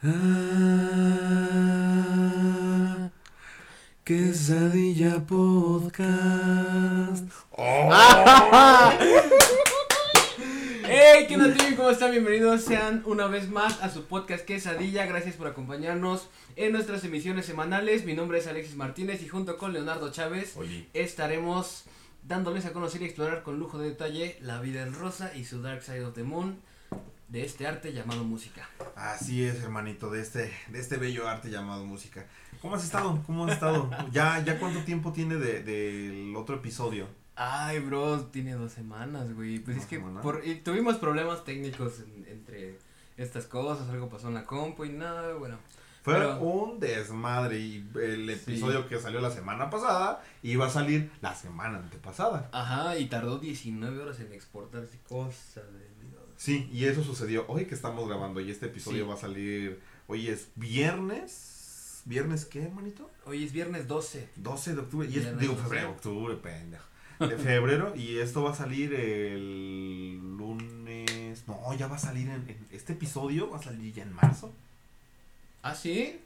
Ah, quesadilla podcast. ¡Hey! ¿Qué onda, tío? ¿Cómo están? Bienvenidos sean una vez más a su podcast Quesadilla. Gracias por acompañarnos en nuestras emisiones semanales. Mi nombre es Alexis Martínez y junto con Leonardo Chávez estaremos dándoles a conocer y explorar con lujo de detalle la vida en rosa y su Dark Side of the Moon de este arte llamado música. Así es, hermanito, de este, de este bello arte llamado música. ¿Cómo has estado? ¿Cómo has estado? ¿Ya, ya cuánto tiempo tiene de- del otro episodio? Ay, bro, tiene dos semanas, güey. Pues ¿Dos es que por, y tuvimos problemas técnicos en- entre estas cosas, algo pasó en la compu y nada, bueno. Fue Pero- un desmadre y el Sí. episodio que salió la semana pasada iba a salir la semana antepasada. Ajá, y tardó 19 horas en exportarse, cosa de. Sí, y eso sucedió hoy que estamos grabando y este episodio Sí. va a salir, hoy es viernes, ¿viernes qué, hermanito? Hoy es viernes 12. 12 de octubre, y es, digo 12. febrero, octubre, pendejo. De febrero, y esto va a salir el lunes. No, ya va a salir en, en- Este episodio va a salir ya en marzo. ¿Ah, sí?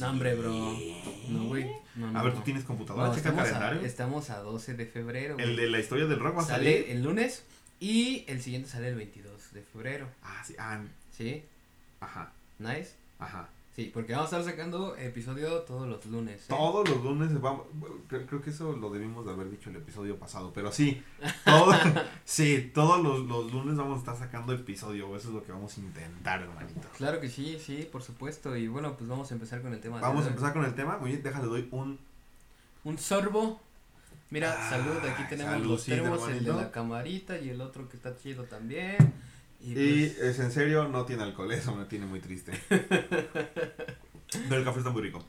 No, hombre, bro. No, güey. No, no, A ver, tú tienes computadora, checa el estamos, a, calendario. estamos a 12 de febrero. El de la historia del rock va a Sale salir. el lunes y el siguiente sale el 22 de febrero. Ah, sí, ah, ¿Sí? ajá, ¿Nice? ajá. Sí, porque vamos a estar sacando episodio todos los lunes. ¿eh? Todos los lunes vamos. Creo, creo que eso lo debimos de haber dicho el episodio pasado, pero sí. todo- sí, todos los, los lunes vamos a estar sacando episodio. Eso es lo que vamos a intentar, hermanito. Claro que sí, sí, por supuesto. Y bueno, pues vamos a empezar con el tema. Vamos a empezar con el tema. Muy bien, déjale, doy un Un sorbo. Mira, Ah, salud, aquí tenemos los saludcita, termos, el de la camarita y el otro que está chido también. Y, Y pues, es en serio, no tiene alcohol, eso me tiene muy triste. Pero el café está muy rico.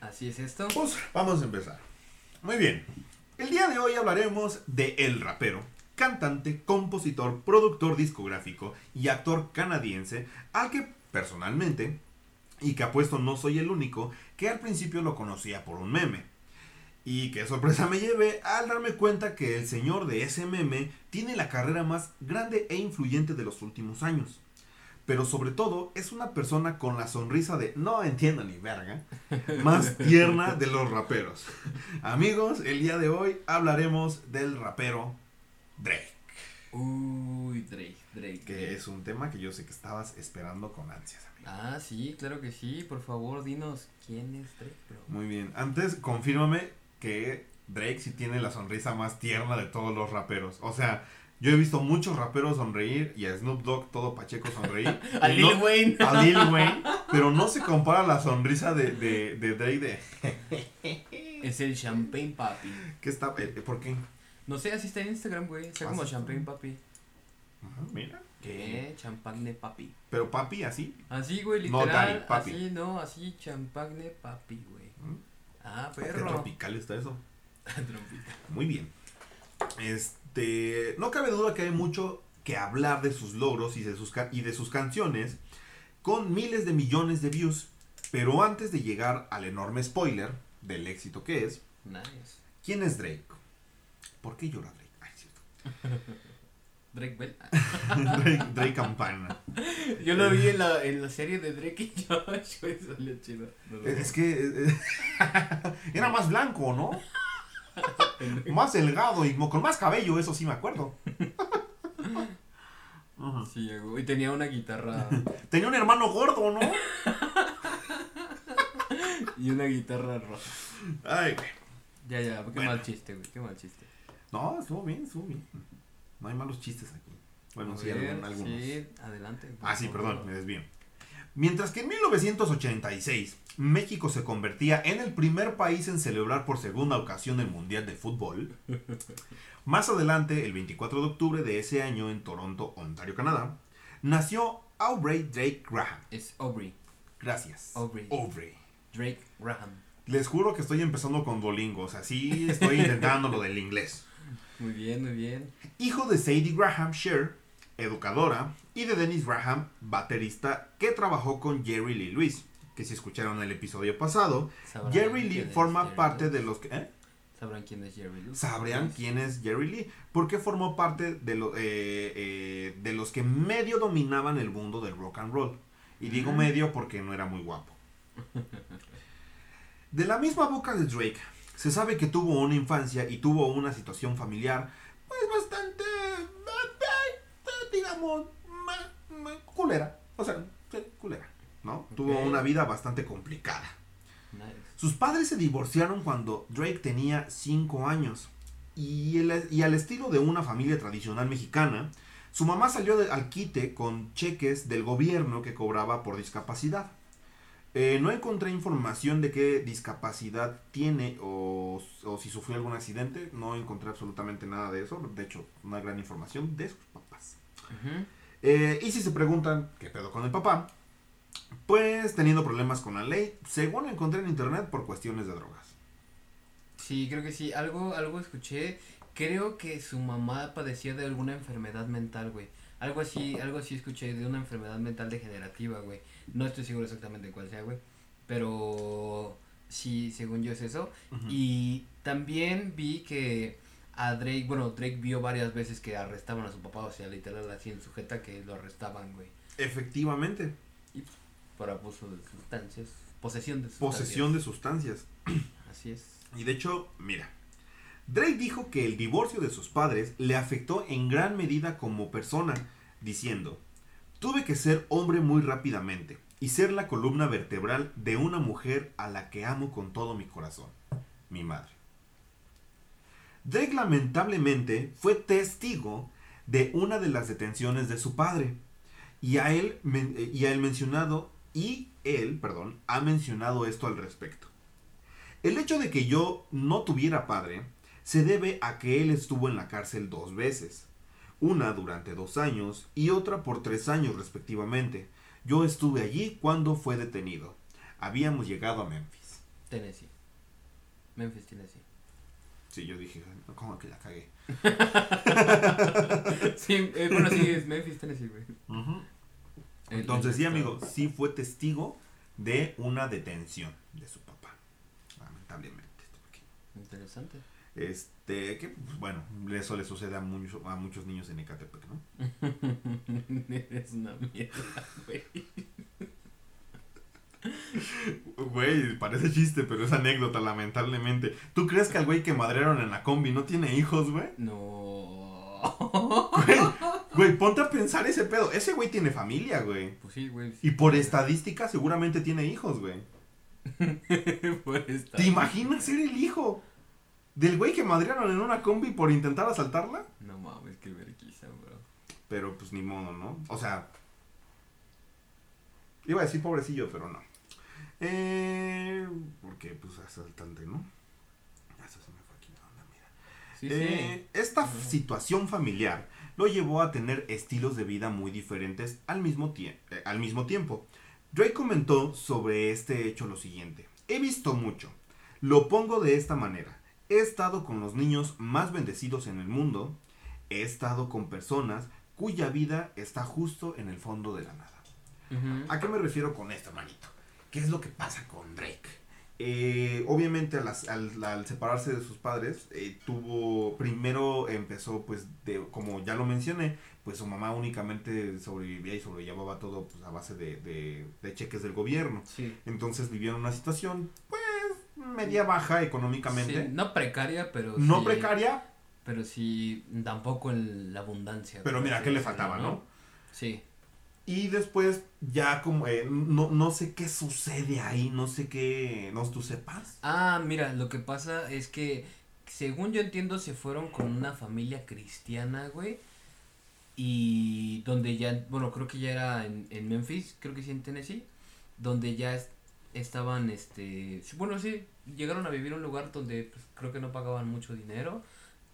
así es esto. Pues vamos a empezar. Muy bien. El día de hoy hablaremos de El Rapero, cantante, compositor, productor discográfico y actor canadiense, al que personalmente, y que apuesto no soy el único, que al principio lo conocía por un meme. Y qué sorpresa me llevé al darme cuenta que el señor de ese meme tiene la carrera más grande e influyente de los últimos años. Pero sobre todo es una persona con la sonrisa de no entiendo ni verga, más tierna de los raperos. Amigos, el día de hoy hablaremos del rapero Drake, Uy, Drake, Drake. que Drake. es un tema que yo sé que estabas esperando con ansias, amigo. Ah, sí, claro que sí. Por favor, dinos quién es Drake, bro. Muy bien, antes confírmame que Drake sí tiene la sonrisa más tierna de todos los raperos. O sea, yo he visto muchos raperos sonreír y a Snoop Dogg todo Pacheco sonreír. A Lil no- Wayne. a Lil Wayne, pero no se compara la sonrisa de, de, de Drake de... Es el Champagne Papi. ¿Qué está? eh, ¿Por qué? No sé, así está en Instagram, güey. Está ¿Ah, como sí? Champagne Papi. Ajá, mira. ¿Qué? Champagne Papi. Pero papi, así. Así, güey, No, literal. Daddy, papi. Así, no, así, Champagne Papi, güey. Ah, Qué perro. tropical está eso. Muy bien. Este, no cabe duda que hay mucho que hablar de sus logros y de sus, y de sus canciones con miles de millones de views. Pero antes de llegar al enorme spoiler del éxito que es, Nice. ¿quién es Drake? ¿Por qué llora Drake? Ay, cierto. Drake Bell. Drake, Drake Campana. Yo lo vi en la, en la serie de Drake y Josh, güey, salió chido. No. Es que eh, era más blanco, ¿no? Más delgado y con más cabello, eso sí me acuerdo. Sí, y tenía una guitarra Tenía un hermano gordo, ¿no? y una guitarra roja. Ay, güey. Ya, ya, qué Bueno. mal chiste, güey, qué mal chiste. No, estuvo bien, estuvo bien. No hay malos chistes aquí. Bueno, sí, algunos. Sí, adelante. Ah, sí, favor. perdón, me desvío. Mientras que en 1986 México se convertía en el primer país en celebrar por segunda ocasión el Mundial de Fútbol, más adelante, el 24 de octubre de ese año en Toronto, Ontario, Canadá, nació Aubrey Drake Graham. Es Aubrey, Gracias. Aubrey. Aubrey. Drake Graham. Les juro que estoy empezando con Duolingo, o sea, sí estoy intentando lo del inglés. Muy bien, muy bien. hijo de Sadie Graham Sher, educadora, y de Dennis Graham, baterista, que trabajó con Jerry Lee Lewis, que si escucharon el episodio pasado, Jerry Lee forma Jerry parte Lewis. de los que... ¿eh? Sabrán quién es Jerry Lewis. Sabrán quién es Jerry Lee, porque formó parte de, lo- eh, eh, de los que medio dominaban el mundo del rock and roll. Y digo medio porque no era muy guapo. De la misma boca de Drake, se sabe que tuvo una infancia y tuvo una situación familiar, pues bastante, digamos, culera. O sea, culera, ¿no? Tuvo una vida bastante complicada. Sus padres se divorciaron cuando Drake tenía 5 años. Y, y, al estilo de una familia tradicional mexicana, su mamá salió al quite con cheques del gobierno que cobraba por discapacidad. Eh, no encontré información de qué discapacidad tiene o, si sufrió algún accidente. No encontré absolutamente nada de eso. De hecho, no hay gran información de sus papás. Eh, y si se preguntan qué pedo con el papá, pues teniendo problemas con la ley, según encontré en internet por cuestiones de drogas. Sí, creo que sí. Algo, algo escuché. Creo que su mamá padecía de alguna enfermedad mental, güey. Algo así, algo así escuché de una enfermedad mental degenerativa, güey. No estoy seguro exactamente cuál sea, güey. Pero sí, según yo es eso. Y también vi que a Drake, bueno, Drake vio varias veces que arrestaban a su papá, o sea, literal así en sujeta que lo arrestaban, güey. Efectivamente. Y por abuso de sustancias, posesión de sustancias. Posesión de sustancias. Así es. Y de hecho, mira, Drake dijo que el divorcio de sus padres le afectó en gran medida como persona, diciendo, tuve que ser hombre muy rápidamente y ser la columna vertebral de una mujer a la que amo con todo mi corazón, mi madre. Drake lamentablemente fue testigo de una de las detenciones de su padre y a él, y a él mencionado y él, perdón, ha mencionado esto al respecto. El hecho de que yo no tuviera padre se debe a que él estuvo en la cárcel dos veces, una durante dos años y otra por tres años respectivamente. Yo estuve allí cuando fue detenido. Habíamos llegado a Memphis. Tennessee. Memphis, Tennessee. Sí, yo dije, ¿cómo que la cagué? sí, eh, bueno, sí, es Memphis, Tennessee, güey. Entonces, sí, amigo, sí fue testigo de una detención de su papá. Lamentablemente. Interesante. Este, que pues, bueno, eso le sucede a, muchos a muchos niños en Ecatepec, ¿no? Es una mierda, güey. Güey, parece chiste, pero es anécdota, lamentablemente. ¿Tú crees que al güey que madrearon en la combi no tiene hijos, güey? No. Güey, güey, ponte a pensar ese pedo. Ese güey tiene familia, güey. Pues sí, güey. y por estadística seguramente tiene hijos, güey. ¿Te imaginas ser el hijo? ¿Del güey que madrearon en una combi por intentar asaltarla? No mames, qué vergüenza, bro. Pero pues ni modo, ¿no? O sea. Iba a decir pobrecillo, pero no. Eh, porque pues asaltante, ¿no? Eso se me fue aquí, onda, mira. Sí, eh, Esta situación familiar lo llevó a tener estilos de vida muy diferentes al mismo, eh, al mismo tiempo. Drake comentó sobre este hecho lo siguiente. He visto mucho. Lo pongo de esta manera. He estado con los niños más bendecidos en el mundo. He estado con personas cuya vida está justo en el fondo de la nada. ¿A qué me refiero con esto, manito? ¿Qué es lo que pasa con Drake? Eh, obviamente al, separarse de sus padres, eh, tuvo, primero empezó pues de, como ya lo mencioné, pues su mamá únicamente sobrevivía y sobrellevaba todo pues, a base de, cheques del gobierno. Entonces vivieron una situación pues media baja económicamente. no precaria, pero No precaria. Pero sí, tampoco en la abundancia. Pero mira, ¿qué le faltaba, no? Sí. Y después ya como, eh, no, no sé qué sucede ahí, no sé qué, no tú sepas. Ah, mira, lo que pasa es que, según yo entiendo, se fueron con una familia cristiana, güey. Y donde ya, bueno, creo que ya era en, en Memphis, creo que sí en Tennessee, donde ya estaban, este, bueno, sí, llegaron a vivir en un lugar donde pues, creo que no pagaban mucho dinero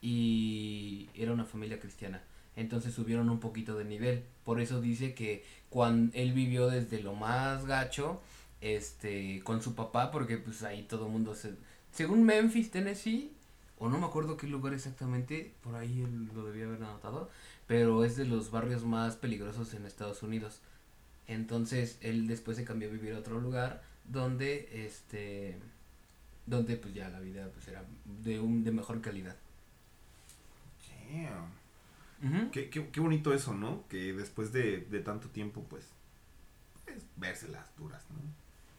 y era una familia cristiana. Entonces subieron un poquito de nivel. Por eso dice que cuando él vivió desde lo más gacho, este, con su papá, porque pues ahí todo el mundo se... Según Memphis, Tennessee, o no me acuerdo qué lugar exactamente, por ahí él lo debía haber anotado, pero es de los barrios más peligrosos en Estados Unidos. Entonces él después se cambió a vivir a otro lugar donde este donde pues ya la vida pues era de un de mejor calidad. qué, qué, bonito eso, ¿no? Que después de, tanto tiempo, pues, pues, vérselas duras, ¿no?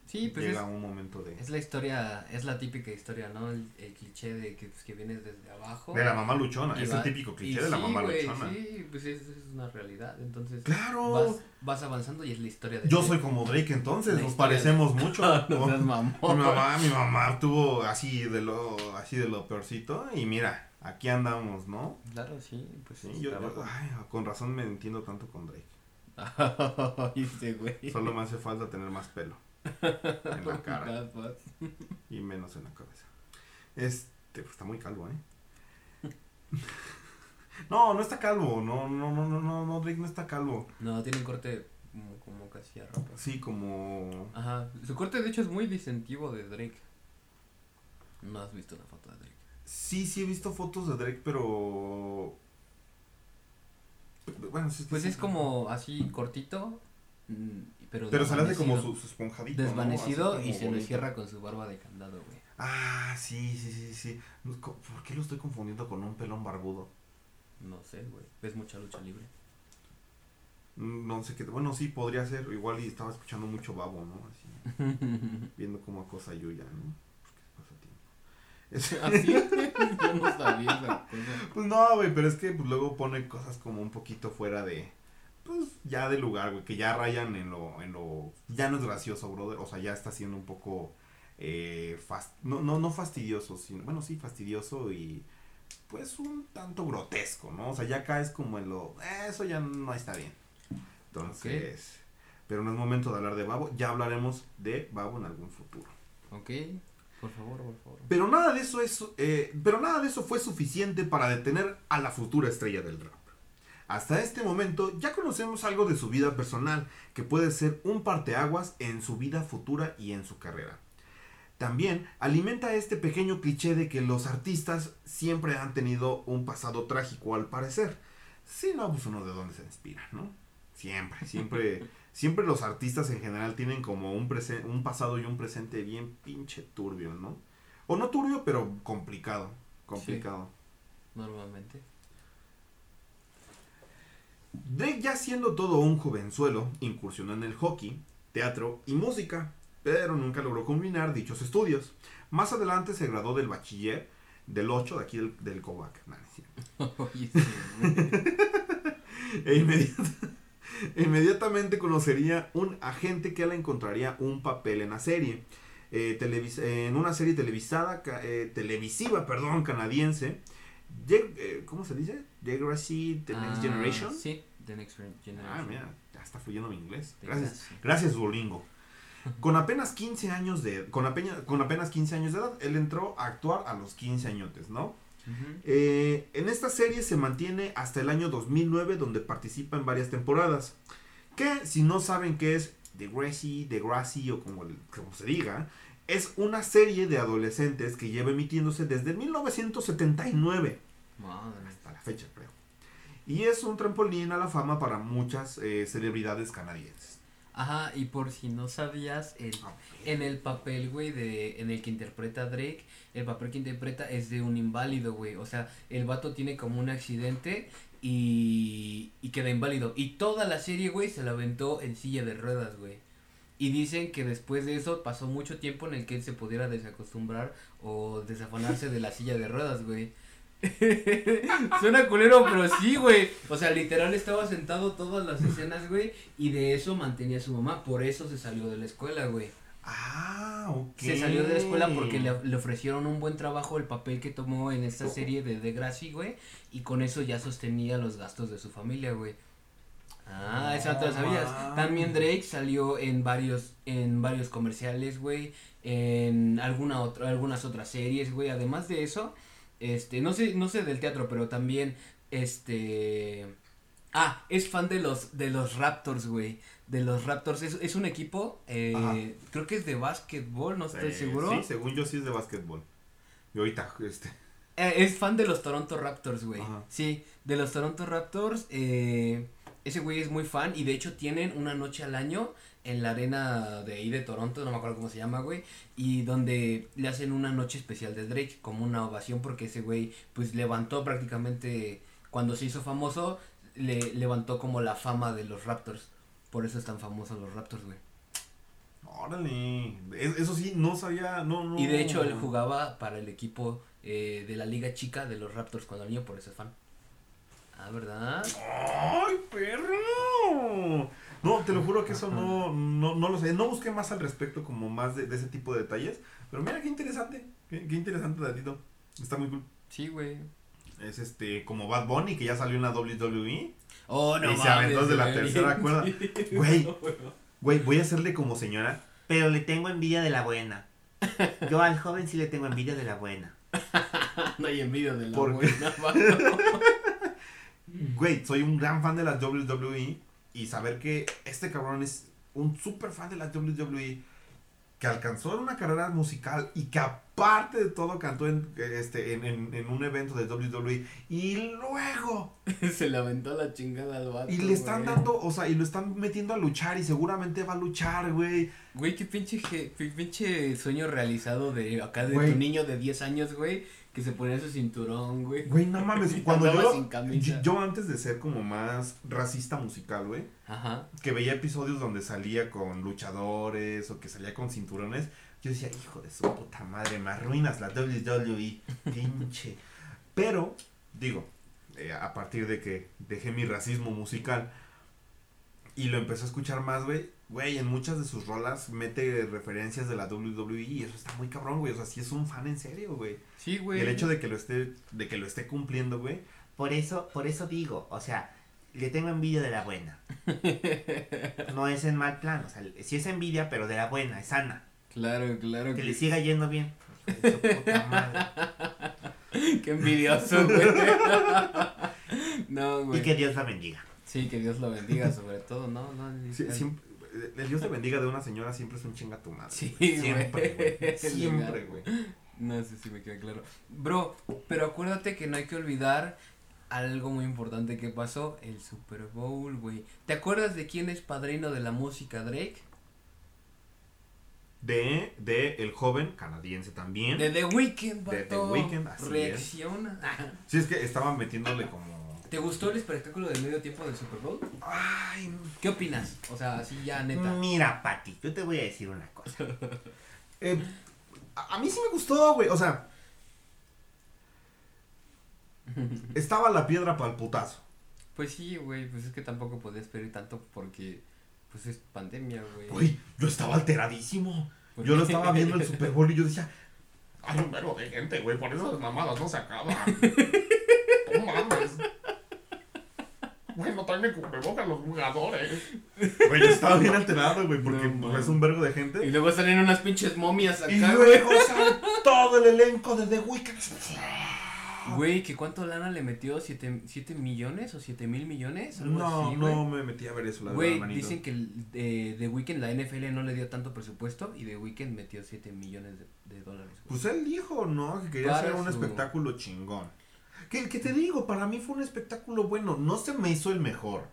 Sí, pues Llega es, un momento de... es la historia, es la típica historia, ¿no? El, el cliché de que, pues, que vienes desde abajo. De la mamá luchona, es va- el típico cliché de la mamá luchona. Sí, pues es, es una realidad, entonces Claro. vas, vas avanzando y es la historia de Yo soy como Drake entonces, La nos de- parecemos mucho. no mi mamón. mamá, mi mamá tuvo así de lo, así de lo peorcito y mira, aquí andamos, ¿no? Claro, sí, pues Sí, sí, yo, yo- trabajo. ay, con razón me entiendo tanto con Drake. Solo me hace falta tener más pelo en la cara y menos en la cabeza. Este, pues está muy calvo, ¿eh? No, no está calvo, no, no, no, no, no, no, Drake no está calvo. No, tiene un corte como, como casi a ropa. Sí, como... Ajá, su corte de hecho es muy distintivo de Drake. No has visto una foto de Drake. Sí, sí he visto fotos de Drake, pero... Bueno, sí, Pues sí, es sí. como así cortito, mm, pero Pero se le hace como su, su esponjadito. Desvanecido y se le bonito. cierra con su barba de candado, güey. Ah, sí, sí, sí, sí. ¿Por qué lo estoy confundiendo con un pelón barbudo? No sé, güey. Ves mucha lucha libre. Mm, No sé qué. Bueno, sí, podría ser. Igual y estaba escuchando mucho babo, ¿no? Así, viendo como acosa a Yuya, ¿no? Es- ¿Así? Yo no sabía esa cosa. Pues no, güey, pero es que pues, luego pone cosas como un poquito fuera de. Pues ya de lugar, güey, que ya rayan en lo, en lo. Ya no es gracioso, brother. O sea, ya está siendo un poco. Eh, fast- no, no, no fastidioso, sino. Bueno, sí, fastidioso y. Pues un tanto grotesco, ¿no? O sea, ya caes como en lo. eh, eso ya no está bien. Entonces. Pero no es momento de hablar de Babo. Ya hablaremos de Babo en algún futuro. Ok, por favor, por favor. Pero nada de eso es, eh, pero nada de eso fue suficiente para detener a la futura estrella del rap. Hasta este momento ya conocemos algo de su vida personal, que puede ser un parteaguas en su vida futura y en su carrera. También alimenta este pequeño cliché de que los artistas siempre han tenido un pasado trágico al parecer. Si no, pues uno de dónde se inspira, ¿no? Siempre, siempre, siempre los artistas en general tienen como un, un pasado y un presente bien pinche turbio, ¿no? O no turbio, pero complicado, complicado. Normalmente. Drake ya siendo todo un jovenzuelo, incursionó en el hockey, teatro y música, pero nunca logró combinar dichos estudios. Más adelante se graduó del bachiller del 8 de aquí del, del Covac. Nah, sí. E inmediata- e inmediatamente conocería un agente que le encontraría un papel en la serie. Eh, en una serie televisada, eh, televisiva, perdón, canadiense. Eh, ¿Cómo se dice? Degrassi, The Next Ah, Generation. Sí, The Next Gen- Generation. Ah, mira, ya está fluyendo mi inglés. Gracias. Gracias, Duolingo. Con apenas 15 años de con apenas, con apenas 15 años de edad, él entró a actuar a los 15 añotes, ¿no? Eh, en esta serie se mantiene hasta el año 2009 donde participa en varias temporadas. Que si no saben qué es Degrassi, Degrassi o como, como se diga, es una serie de adolescentes que lleva emitiéndose desde 1979 Madre. hasta la fecha, creo. Y es un trampolín a la fama para muchas eh, celebridades canadienses. Ajá, y por si no sabías, el, en el papel, güey, de, en el que interpreta Drake, el papel que interpreta es de un inválido, güey. O sea, el vato tiene como un accidente y, y queda inválido. Y toda la serie, güey, se la aventó en silla de ruedas, güey. Y dicen que después de eso pasó mucho tiempo en el que él se pudiera desacostumbrar o desafanarse de la silla de ruedas, güey. Suena culero, pero sí, güey. O sea, literal estaba sentado todas las escenas, güey. Y de eso mantenía a su mamá. Por eso se salió de la escuela, güey. Ah, ok. Se salió de la escuela porque le, le ofrecieron un buen trabajo el papel que tomó en esta Oh. serie de Degrassi, güey. Y con eso ya sostenía los gastos de su familia, güey. Ah, esa no te lo sabías. También Drake salió en varios, en varios comerciales, güey. En alguna otra, algunas otras series, güey. Además de eso, este, no sé, no sé del teatro, pero también, este. Ah, es fan de los, de los Raptors, güey. De los Raptors. Es, es un equipo, eh, creo que es de básquetbol, no estoy Eh, seguro. Sí, según yo sí es de básquetbol. Y ahorita, este. Eh, es fan de los Toronto Raptors, güey. Sí, de los Toronto Raptors. Eh, ese güey es muy fan y de hecho tienen una noche al año en la arena de ahí de Toronto, no me acuerdo cómo se llama, güey. Y donde le hacen una noche especial de Drake como una ovación porque ese güey pues levantó prácticamente, cuando se hizo famoso, le levantó como la fama de los Raptors. Por eso es tan famosos los Raptors, güey. Órale. Es- Eso sí, no sabía. No, no. Y de hecho él jugaba para el equipo eh, de la liga chica de los Raptors cuando niño, por eso es fan. Ah, ¿verdad? ¡Ay, perro! No, te lo juro que eso no, no, no lo sé. No busqué más al respecto, como más de, de ese tipo de detalles. Pero mira qué interesante. Qué, qué interesante, datito. Está muy cool. Sí, güey. Es este, como Bad Bunny, que ya salió en la WWE. Oh, Y se aventó de la tercera cuerda. Güey. Güey, voy a hacerle como señora. Pero le tengo envidia de la buena. Yo al joven sí le tengo envidia de la buena. No hay envidia de la buena. Güey, soy un gran fan de la WWE. Y saber que este cabrón es un súper fan de la WWE. Que alcanzó una carrera musical y que aparte de todo cantó en, este, en, en- en un evento de WWE. Y luego Se le aventó la chingada al vato. Y le están güey. dando, o sea, y lo están metiendo a luchar y seguramente va a luchar, güey. Güey, qué pinche, qué pinche sueño realizado de acá de Güey. tu niño de 10 años, güey, que se ponía su cinturón, güey. Güey, no mames, cuando yo, yo antes de ser como más racista musical, güey, Ajá. que veía episodios donde salía con luchadores o que salía con cinturones, yo decía, hijo de su puta madre, me arruinas la WWE, pinche. Pero, digo, eh, a partir de que dejé mi racismo musical y lo empecé a escuchar más, güey, güey, en muchas de sus rolas mete referencias de la WWE y eso está muy cabrón, güey, o sea, sí es un fan en serio, güey. Sí, Y güey. el hecho de que lo esté, de que lo esté cumpliendo, güey, Por eso, por eso digo, o sea, le tengo envidia de la buena. No es en mal plan, o sea, sí es envidia, pero de la buena, es sana. Claro, claro. Que Que le siga yendo bien. Puta madre. Qué envidioso, güey. no, güey. Y que Dios la bendiga. Sí, que Dios lo bendiga sobre todo, ¿no? no Sí, siempre- el Dios te bendiga de una señora siempre es un chinga tu madre. Sí, siempre, güey. güey. Siempre, güey. No sé si me queda claro. Bro, pero acuérdate que no hay que olvidar algo muy importante que pasó, el Super Bowl, güey. ¿Te acuerdas de quién es padrino de la música Drake? De, de el joven canadiense también. De The Weeknd, De The. Weeknd, así es. Reacciona. Sí, es que estaban metiéndole como. ¿Te gustó el espectáculo de medio tiempo del Super Bowl? Ay, ¿Qué opinas? O sea, así ya neta. Mira, Pati, yo te voy a decir una cosa. eh, a, a mí sí me gustó, güey. O sea, estaba la piedra para el putazo. Pues sí, güey, pues es que tampoco podías pedir tanto porque pues es pandemia, güey. Güey, yo estaba alteradísimo. ¿Por Yo lo estaba viendo el Super Bowl y yo decía, hay un verbo de gente, güey, por eso las mamadas no se acaban. No mames. Güey, no traen cubrebocas los jugadores. Güey, yo estaba bien alterado, güey, porque No pues, es un vergo de Y gente. luego salen unas pinches momias acá, Y luego sale todo el elenco de The Weeknd. Güey, ¿que cuánto lana le metió? ¿Siete, siete millones o siete mil millones? Algo No, así, no me metí a ver eso, la Güey, dicen que de, The Weeknd, la NFL no le dio tanto presupuesto y The Weeknd metió 7 millones de, de dólares. Pues él dijo, ¿no? Que quería Para hacer un su- espectáculo chingón. Que, que te digo, para mí fue un espectáculo bueno. No se me hizo el mejor.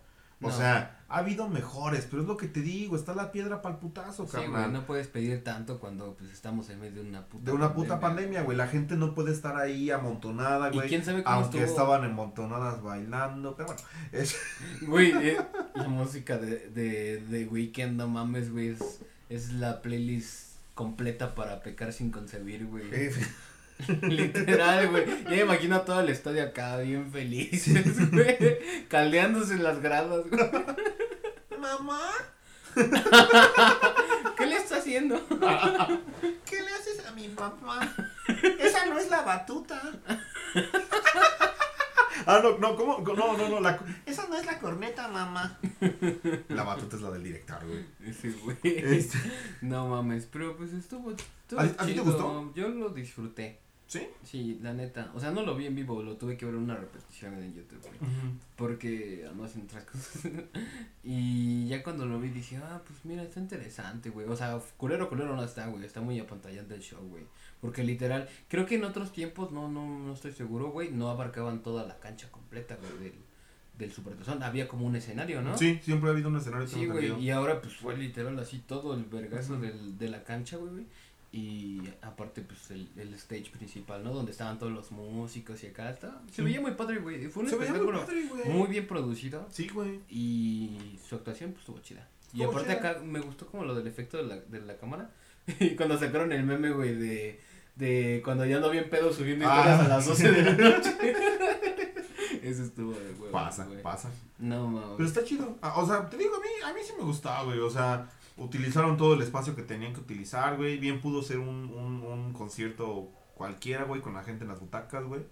O No. sea, ha habido mejores, pero es lo que te digo, está la piedra para el putazo, Sí, carnal. güey, no puedes pedir tanto cuando pues estamos en medio de una puta De una puta pandemia, güey. La gente no puede estar ahí amontonada, ¿Y güey. quién sabe cómo Aunque estuvo? estaban amontonadas bailando, pero bueno. es- Güey, eh, la música de, de, de Weeknd, no mames, güey, es, es la playlist completa para pecar sin concebir, güey. Literal, güey. Ya me imagino a todo el estadio acá bien felices, güey. Caldeándose en las gradas, güey. Mamá, ¿Qué le está haciendo? ¿Qué le haces a mi papá? Esa no es la batuta. Ah, no, no, ¿cómo? No, no, no. La, Esa no es la corneta, mamá. la batuta es la del director, güey. Este, No mames, pero pues estuvo, estuvo ¿A- a ti te gustó? Yo lo disfruté. ¿Sí? Sí, la neta. O sea, no lo vi en vivo, lo tuve que ver en una repetición en YouTube, güey. Porque haciendo otras cosas. y ya cuando lo vi dije, ah, pues mira, está interesante, güey. O sea, culero, culero no está, güey. Está muy apantallante el show, güey. Porque literal, creo que en otros tiempos, no, no, no estoy seguro, güey, no abarcaban toda la cancha completa, güey, del, del Supertazón. Había como un escenario, ¿no? Sí, siempre ha habido un escenario. Sí, güey, y ahora pues fue literal así todo el vergazo del, de la cancha, güey, güey. Y aparte, pues el, el stage principal, ¿no? Donde estaban todos los músicos y acá. Está, se veía muy padre, güey. Fue un Se veía muy espectáculo padre, muy bien producido. Sí, güey. Y su actuación, pues estuvo chida. Y Estuvo aparte chida. acá me gustó como lo del efecto de la, de la cámara. Y cuando sacaron el meme, güey, de, de cuando ya no bien pedo subiendo Ah, a las sí. 12 de la noche. Eso estuvo de huevo. Pasa, güey. pasa. No, mames. Pero está chido. Ah, o sea, te digo, a mí, a mí sí me gustaba, güey. O sea, utilizaron todo el espacio que tenían que utilizar, güey. Bien pudo ser un, un, un concierto cualquiera, güey, con la gente en las butacas, güey.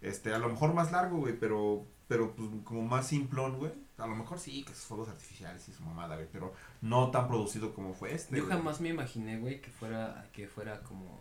Este, a lo mejor más largo, güey, pero, pero pues como más simplón, güey. A lo mejor sí, que sus fuegos artificiales y su mamada, güey, pero no tan producido como fue este. Yo güey. jamás me imaginé, güey, que fuera, que fuera como,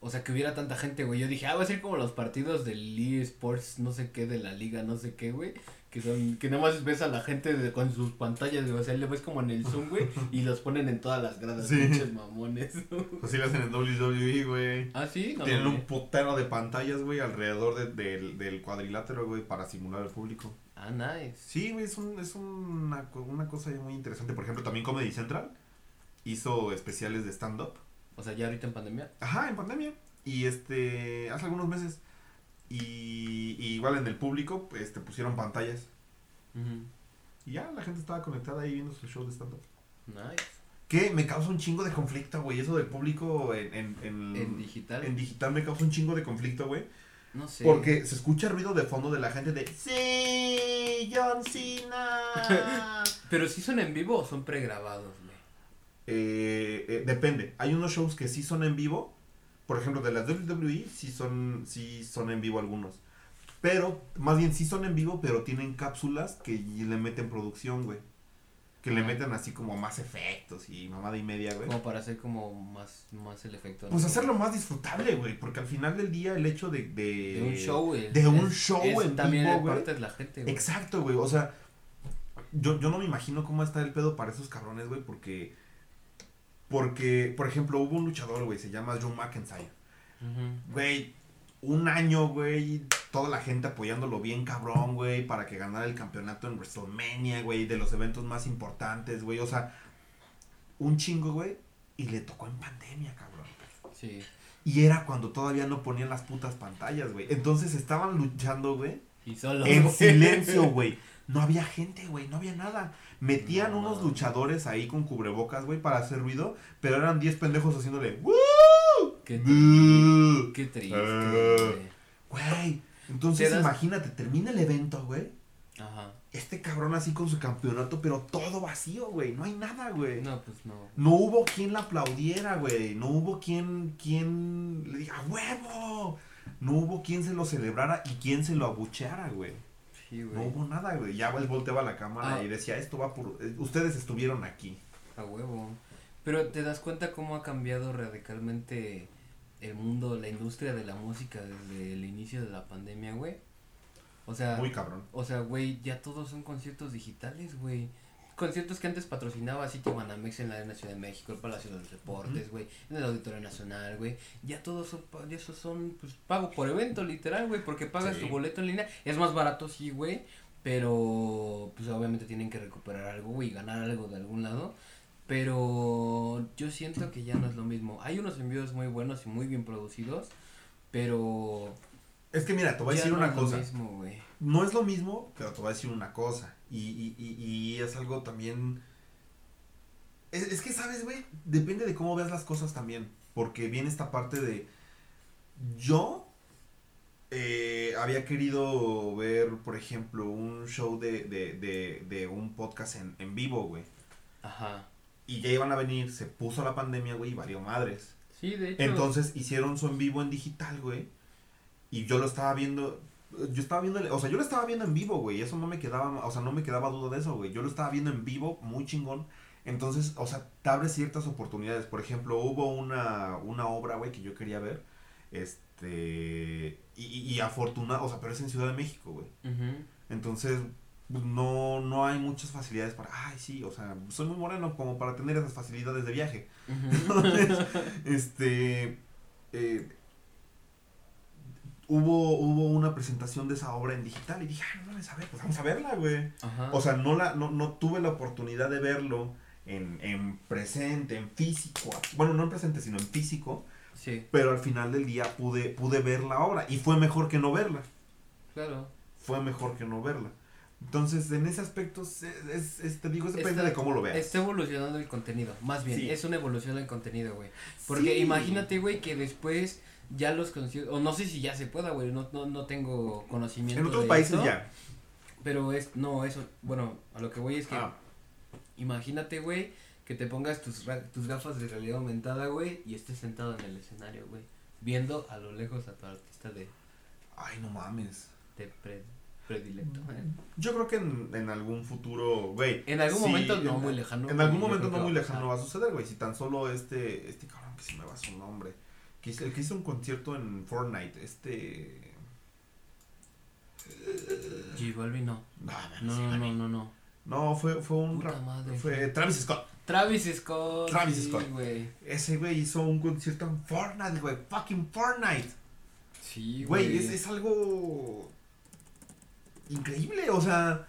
o sea, que hubiera tanta gente, güey. Yo dije, ah, va a ser como los partidos del eSports, no sé qué, de la liga, no sé qué, güey. Que son, que nada más ves a la gente de- con sus pantallas, güey. O sea, le ves como en el Zoom, güey, y los ponen en todas las gradas, Sí. pinches mamones. Así lo hacen en WWE, güey. ah, sí, no. Tienen un putero de pantallas, güey, alrededor de- del, del cuadrilátero, güey, para simular al público. Ah, nice. Sí, güey, es, un, es una, una cosa muy interesante. Por ejemplo, también Comedy Central hizo especiales de stand-up. O sea, ya ahorita en pandemia. Ajá, en pandemia. Y este, hace algunos meses. Y, y igual en el público, pues, este, pusieron pantallas. Y ya la gente estaba conectada ahí viendo su show de stand-up. Nice. Que me causa un chingo de conflicto, güey. Eso del público en, en, en, En digital. en digital me causa un chingo de conflicto, güey. no sé. Porque se escucha ruido de fondo de la gente de Sí, John Cena. Pero si son en vivo o son pregrabados, güey. Eh, eh, depende. Hay unos shows que sí son en vivo. Por ejemplo, de las WWE sí son, sí son en vivo algunos. Pero, más bien sí son en vivo, pero tienen cápsulas que le meten producción, güey. Que le meten así como más efectos y mamada y media, güey. Como para hacer como más, más el efecto. Pues hacerlo más disfrutable, güey. Porque al final del día el hecho de... De, De un show, güey. de un Es- show es en también vivo, güey. parte de la gente, güey. Exacto, güey. O sea, yo, yo no me imagino cómo está el pedo para esos cabrones, güey, porque. Porque, por ejemplo, hubo un luchador, güey, se llama John McIntyre. Güey, un año, güey, toda la gente apoyándolo bien cabrón, güey, para que ganara el campeonato en WrestleMania, güey, de los eventos más importantes, güey. O sea, un chingo, güey, y le tocó en pandemia, cabrón. Sí. Y era cuando todavía no ponían las putas pantallas, güey. Entonces estaban luchando, güey. Y solo. En silencio, güey. No había gente, güey, no había nada. Metían No, unos luchadores ahí con cubrebocas, güey, para hacer ruido, pero eran 10 pendejos haciéndole ¡Woo! Qué, ¡Bú! qué triste, Eh. güey. Entonces das- imagínate, termina el evento, güey. Ajá. Este cabrón así con su campeonato, pero todo vacío, güey. No hay nada, güey. No. No, pues no. hubo quien la aplaudiera, güey. No hubo quien, quien le diga, ¡huevo! No hubo quien se lo celebrara y quien se lo abucheara, güey. Sí, No hubo nada, güey. Ya él volteaba la cámara Ah. y decía, esto va por... eh, Ustedes estuvieron aquí. A huevo. Pero te das cuenta cómo ha cambiado radicalmente el mundo, la industria de la música desde el inicio de la pandemia, güey. O sea, Muy cabrón. o sea, güey, ya todos son conciertos digitales, güey. Conciertos que antes patrocinaba Sitio Banamex en la Arena Ciudad de México, el Palacio de los Deportes, güey, en el Auditorio Nacional, güey. Ya todos son, ya esos son, pues, pago por evento, literal, güey, porque pagas Sí. tu boleto en línea. Es más barato, sí, güey, pero, pues, obviamente tienen que recuperar algo, güey, y ganar algo de algún lado. Pero yo siento que ya no es lo mismo. Hay unos envíos muy buenos y muy bien producidos, pero Es que mira, te voy a decir no una cosa. mismo. No es lo mismo, pero te voy a decir una cosa. Y, y, y, y es algo también... Es, es que, ¿sabes, güey? Depende de cómo veas las cosas también. Porque viene esta parte de... Yo eh, había querido ver, por ejemplo, un show de, de, de, de un podcast en, en vivo, güey. Ajá. Y ya iban a venir, se puso la pandemia, güey, y valió madres. Sí, de hecho. Entonces hicieron su en vivo en digital, güey. Y yo lo estaba viendo. Yo estaba viendo, o sea, yo lo estaba viendo en vivo, güey. Eso no me quedaba, o sea, no me quedaba duda de eso, güey. Yo lo estaba viendo en vivo, muy chingón. Entonces, o sea, te abre ciertas oportunidades. Por ejemplo, hubo una, una obra, güey, que yo quería ver. Este. Y, y, y afortunado, o sea, pero es en Ciudad de México, güey. Ujú. Entonces, pues, no, no hay muchas facilidades para. Ay, sí, o sea, soy muy moreno como para tener esas facilidades de viaje. Entonces, este. eh, hubo, hubo una presentación de esa obra en digital y dije, ah, no mames, a ver, pues vamos a verla, güey. Ajá. O sea, no, la, no, no tuve la oportunidad de verlo en, en presente, en físico. Bueno, no en presente, sino en físico. Sí, Pero al final del día pude, pude ver la obra y fue mejor que no verla. claro. Fue mejor que no verla. Entonces, en ese aspecto, es, es- es- te digo, es depende Está- de cómo lo veas. Está evolucionando el contenido, más bien, Sí. es una evolución del contenido, güey. Porque Sí. imagínate, güey, que después ya los conciertos, o no sé si ya se pueda, güey, no, no, no tengo conocimiento En otros de países ya. Pero es, no, eso, bueno, a lo que voy es que, Ah, imagínate, güey, que te pongas tus, ra- tus gafas de realidad aumentada, güey, y estés sentado en el escenario, güey, viendo a lo lejos a tu artista de, ay, no mames. de pre- predilecto, Mm. ¿eh? Yo creo que en, en algún futuro, güey. En algún sí, momento no en- muy lejano. En algún momento no muy lejano va a suceder, güey. Si tan solo este, este cabrón que se me va su nombre. Que hizo, que hizo un concierto en Fortnite, este... J Balvin no. No, No, no, no, no, fue, fue un Puta rap- madre. Fue Travis Scott. Travis Scott. Travis sí, Scott. güey. Ese güey hizo un concierto en Fortnite, güey. Fucking Fortnite. Sí, Güey, es, es algo increíble, o sea.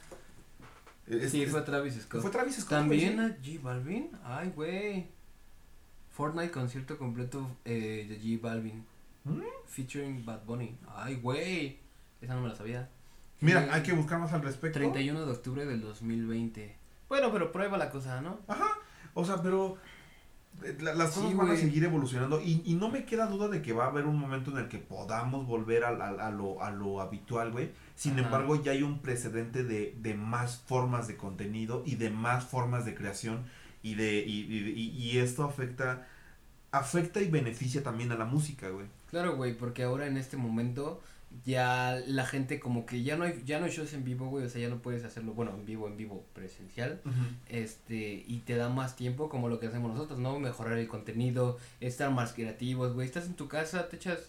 es- Sí, es- fue Travis Scott. fue Travis Scott. También güey, a J Balvin. Ay, güey. Fortnite concierto completo eh, de J Balvin. ¿Mm? Featuring Bad Bunny. Ay, güey. Esa no me la sabía. Mira, hay que buscar más al respecto. 31 de octubre del 2020. Bueno, pero prueba la cosa, ¿no? Ajá. O sea, pero eh, la- las Sí, cosas van a seguir evolucionando y, y no me queda duda de que va a haber un momento en el que podamos volver a, a- a lo, a lo habitual, güey. Sin Ajá. embargo, ya hay un precedente de, de más formas de contenido y de más formas de creación y de y, y- y- esto afecta afecta y beneficia también a la música, güey. Claro, güey, porque ahora en este momento ya la gente como que ya no hay ya no hay shows en vivo, güey, o sea, ya no puedes hacerlo, bueno, en vivo, en vivo presencial, este, y te da más tiempo como lo que hacemos nosotros, ¿no? Mejorar el contenido, estar más creativos, güey, estás en tu casa, te echas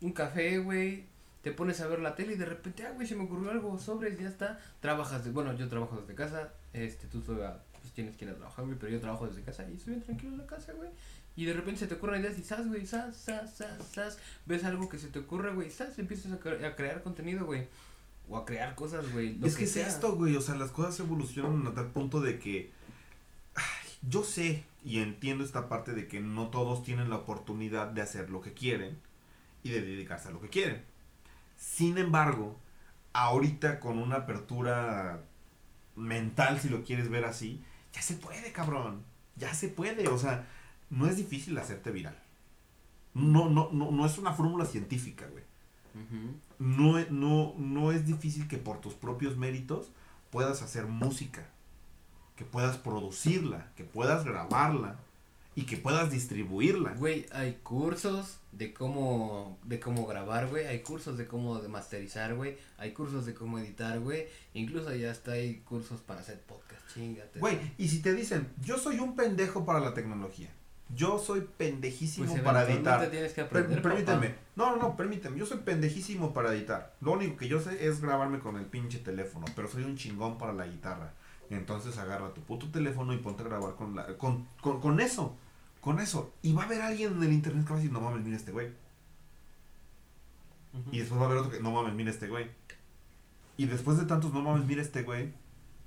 un café, güey, te pones a ver la tele y de repente, ah, güey, se me ocurrió algo, sobres, ya está, trabajas, de, bueno, yo trabajo desde casa, este, tú todavía, pues tienes que ir a trabajar, güey, pero yo trabajo desde casa y estoy bien tranquilo en la casa, güey, y de repente se te ocurren ideas y sas, güey, sas, sas, sas, sas, ves algo que se te ocurre, güey, sas, empiezas a, cre- a crear contenido, güey, o a crear cosas, güey, es que, es sea. esto, güey, o sea, las cosas evolucionan a tal punto de que ay, yo sé y entiendo esta parte de que no todos tienen la oportunidad de hacer lo que quieren y de dedicarse a lo que quieren. Sin embargo, ahorita con una apertura mental, si lo quieres ver así, ya se puede, cabrón. Ya se puede, o sea, no es difícil hacerte viral. No, no, no, no es una fórmula científica, güey no, no, no es difícil que por tus propios méritos puedas hacer música, que puedas producirla, que puedas grabarla y que puedas distribuirla. Güey, hay cursos de cómo, de cómo grabar, güey, hay cursos de cómo de masterizar, güey, hay cursos de cómo editar, güey, incluso ya hasta hay cursos para hacer podcast, chingate. Güey, y si te dicen, yo soy un pendejo para la tecnología, yo soy pendejísimo pues para editar. tienes que Per- aprender, permíteme, papá. no, no, no, permíteme, yo soy pendejísimo para editar. Lo único que yo sé es grabarme con el pinche teléfono, pero soy un chingón para la guitarra. Entonces agarra tu puto teléfono y ponte a grabar con, la, con, con, con eso, con eso. Y va a haber alguien en el internet que va a decir, no mames, mira este güey. Y después va a haber otro que, no mames, mira este güey. Y después de tantos, no mames, mira este güey,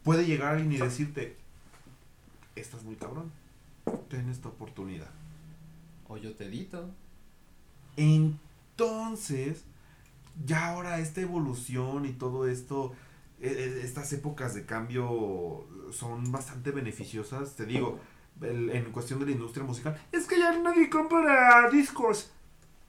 puede llegar alguien y decirte, estás muy cabrón, ten esta oportunidad. O yo te edito. Entonces, ya ahora esta evolución y todo esto, eh, eh, estas épocas de cambio son bastante beneficiosas. Te digo, en cuestión de la industria musical, es que ya nadie compra discos.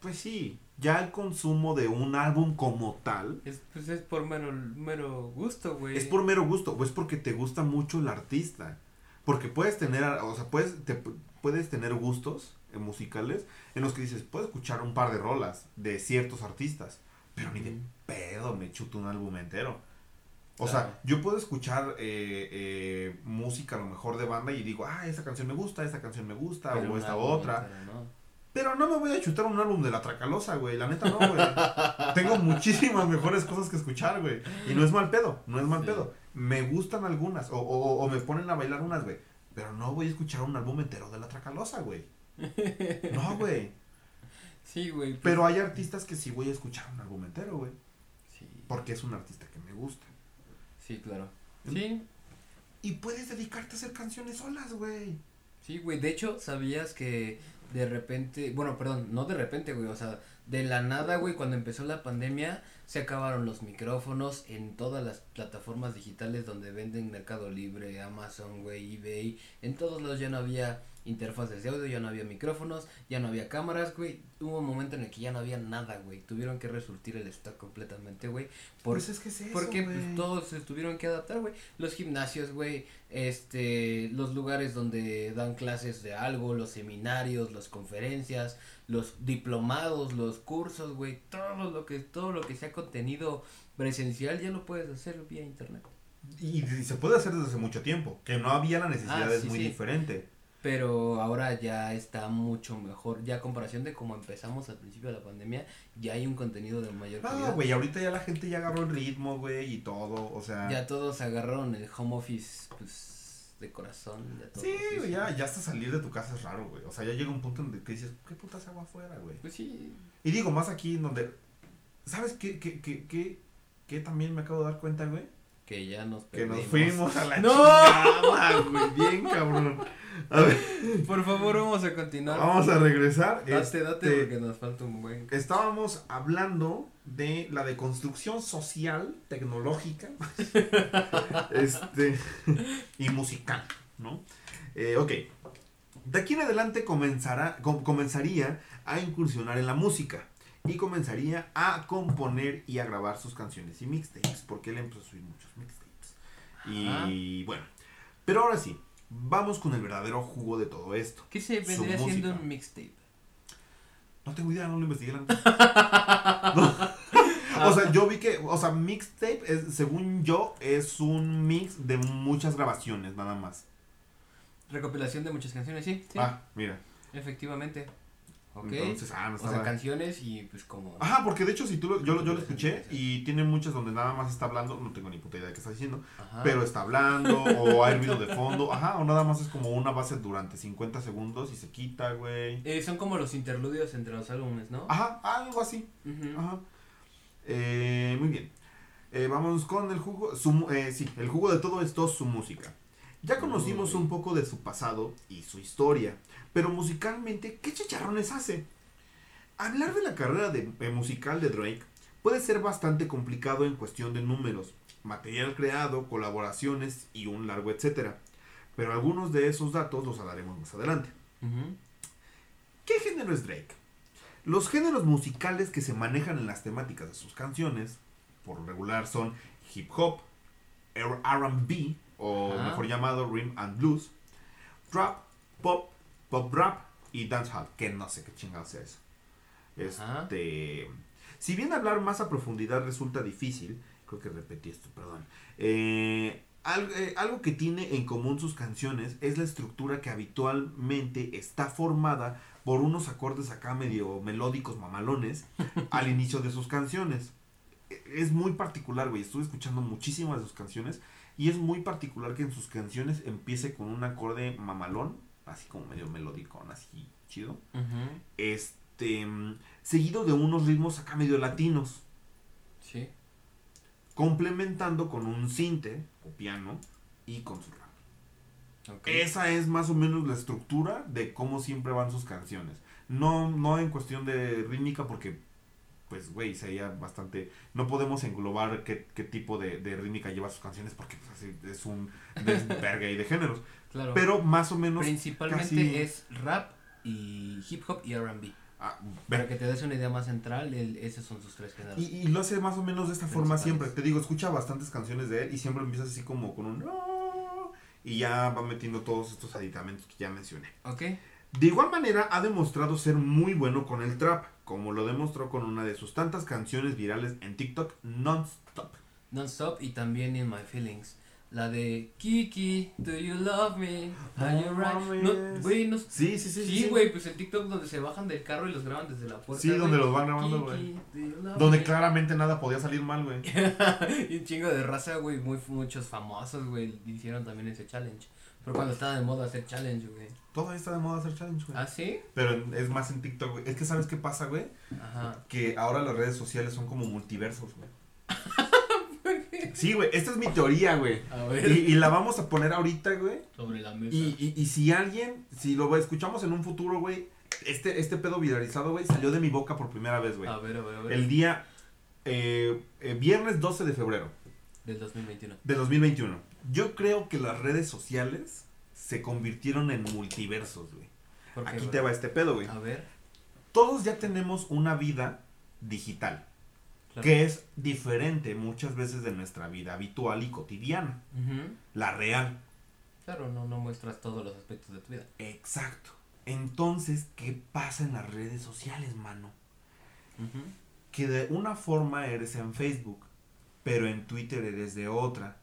Pues sí, ya el consumo de un álbum como tal Es, pues es por mero, mero gusto, güey. es por mero gusto o es porque te gusta mucho el artista. Porque puedes tener, o sea, puedes, te- puedes tener gustos eh, musicales en los que dices, puedo escuchar un par de rolas de ciertos artistas, pero ni de pedo me chuto un álbum entero. O Claro. sea, yo puedo escuchar eh, eh, música a lo mejor de banda y digo, ah, esta canción me gusta, esta canción me gusta, Pero o esta otra. Pero no me voy a chutar un álbum de la Tracalosa, güey. La neta no, güey. Tengo muchísimas mejores cosas que escuchar, güey. Y no es mal pedo, no es mal Sí. pedo. Me gustan algunas, o, o, o me ponen a bailar unas, güey. Pero no voy a escuchar un álbum entero de la Tracalosa, güey. No, güey. Sí, güey. pues, Pero hay artistas que sí voy a escuchar un álbum entero, güey. Sí, Porque es un artista que me gusta. sí, claro. Sí. y puedes dedicarte a hacer canciones solas, güey. Sí, güey, de hecho, ¿sabías que de repente, bueno, perdón, no de repente, güey, o sea, de la nada, güey, cuando empezó la pandemia, se acabaron los micrófonos en todas las plataformas digitales donde venden Mercado Libre, Amazon, güey, eBay, en todos lados ya no había interfaces de audio, ya no había micrófonos, ya no había cámaras, güey. Hubo un momento en el que ya no había nada, güey. Tuvieron que resurtir el stock completamente, güey. Por, Pues es que es eso, porque pues, todos se tuvieron que adaptar, güey. Los gimnasios, güey, este, los lugares donde dan clases de algo, los seminarios, las conferencias, los diplomados, los cursos, güey, todo lo que todo lo que sea contenido presencial ya lo puedes hacer vía internet. Y, y se puede hacer desde hace mucho tiempo, que no había la necesidad, Ah, es muy sí. diferente. Pero ahora ya está mucho mejor, ya a comparación de como empezamos al principio de la pandemia, ya hay un contenido de mayor Ah, calidad. güey, ahorita ya la gente ya agarró el ritmo, güey, y todo, o sea... Ya todos agarraron el home office, pues, de corazón. Ya todos, Sí, güey, ya, ya hasta salir de tu casa es raro, güey. O sea, ya llega un punto en el que dices, ¿qué putas hago afuera, güey? Pues sí, Y digo, más aquí en donde... ¿Sabes qué, qué, qué, qué, qué también me acabo de dar cuenta, güey? que ya nos Que nos perdimos. fuimos a la ¡No! chingada, güey. Bien, cabrón. A ver, Por favor, vamos a continuar. vamos a regresar. Date, date, Este, porque nos falta un buen. Estábamos hablando de la deconstrucción social, tecnológica, este, y musical, ¿no? Eh, ok. De aquí en adelante comenzará, com- comenzaría a incursionar en la música y comenzaría a componer y a grabar sus canciones y mixtapes, porque él empezó a subir muchos mixtapes. Y bueno, pero ahora sí, vamos con el verdadero jugo de todo esto. ¿Qué se vendría siendo un mixtape? No tengo idea, no lo investigué. No. O sea, yo vi que, o sea, mixtape, es, según yo, es un mix de muchas grabaciones, nada más. Recopilación de muchas canciones, sí, sí, Ah, mira. efectivamente. Entonces, ah, no o estaba. sea, canciones y pues como. Ajá, porque de hecho, si tú lo, yo, lo- yo lo escuché y tiene muchas donde nada más está hablando, no tengo ni puta idea de qué está diciendo, Ajá. pero está hablando o hay ruido de fondo, ajá, o nada más es como una base durante 50 segundos y se quita, güey. Eh, son como los interludios entre los álbumes, ¿no? Ajá, algo así. Ujú. Ajá. Eh, muy bien. Eh, vamos con el jugo. Su, eh, sí, el jugo de todo esto, su música. Ya conocimos un poco de su pasado y su historia, pero musicalmente, ¿qué chicharrones hace? Hablar de la carrera de, eh, musical de Drake puede ser bastante complicado en cuestión de números, material creado, colaboraciones y un largo etcétera. Pero algunos de esos datos los hablaremos más adelante. ¿Qué género es Drake? Los géneros musicales que se manejan en las temáticas de sus canciones, por lo regular, son hip hop, RB, o mejor llamado rhythm and blues, rap, pop, pop rap y dancehall, que no sé qué chingado sea eso. Ajá. Este, si bien hablar más a profundidad resulta difícil, creo que repetí esto, perdón. eh, al- eh, algo que tiene en común sus canciones es la estructura que habitualmente está formada por unos acordes acá medio melódicos mamalones al inicio de sus canciones. E- Es muy particular, güey. Estuve escuchando muchísimas de sus canciones y es muy particular que en sus canciones empiece con un acorde mamalón, así como medio melódico, así chido este seguido de unos ritmos acá medio latinos, Sí. complementando con un cinte o piano y con su rap. Ok. Esa es más o menos la estructura de cómo siempre van sus canciones. No, no en cuestión de rítmica porque, pues, güey, sería bastante... No podemos englobar qué, qué tipo de, de rítmica lleva sus canciones porque pues, así es un desvergue ahí de géneros. Claro. Pero más o menos... Principalmente casi- es rap y hip hop y R&B. ah, Para que te des una idea más central, el- esos son sus tres géneros. Y, y lo hace más o menos de esta forma siempre. Te digo, escucha bastantes canciones de él y siempre empiezas así como con un... Y ya va metiendo todos estos aditamentos que ya mencioné. Ok. De igual manera, ha demostrado ser muy bueno con el trap, como lo demostró con una de sus tantas canciones virales en TikTok, Non-Stop. Non-stop y también In My Feelings. La de Kiki, do you love me? Are you right? No, güey, no. Sí, sí, sí. Sí, güey, pues el TikTok donde se bajan del carro y los graban desde la puerta. Sí, donde los van grabando, güey. Donde me? claramente nada podía salir mal, güey. y un chingo de raza, güey, muy, muchos famosos, güey, hicieron también ese challenge. Pero cuando estaba de moda hacer challenge, güey. Todavía está de moda hacer challenge, güey. ¿Ah, sí? Pero es más en TikTok, güey. Es que, ¿sabes qué pasa, güey? Ajá. Que ahora las redes sociales son como multiversos, güey. Sí, güey, esta es mi teoría, güey. A ver. Y, y la vamos a poner ahorita, güey. Sobre la mesa. Y, y, y si alguien, si lo escuchamos en un futuro, güey, este, este pedo viralizado, güey, salió de mi boca por primera vez, güey. A ver, a ver, a ver. El día eh, eh, viernes 12 de febrero Del 2021. de 2021. Yo creo que las redes sociales se convirtieron en multiversos, güey. ¿Por qué, Aquí te va este pedo, güey. A ver. Todos ya tenemos una vida digital, claro. que es diferente muchas veces de nuestra vida habitual y cotidiana, la real. Claro, no, no muestras todos los aspectos de tu vida. Exacto. Entonces, ¿qué pasa en las redes sociales, mano? Que de una forma eres en Facebook, pero en Twitter eres de otra,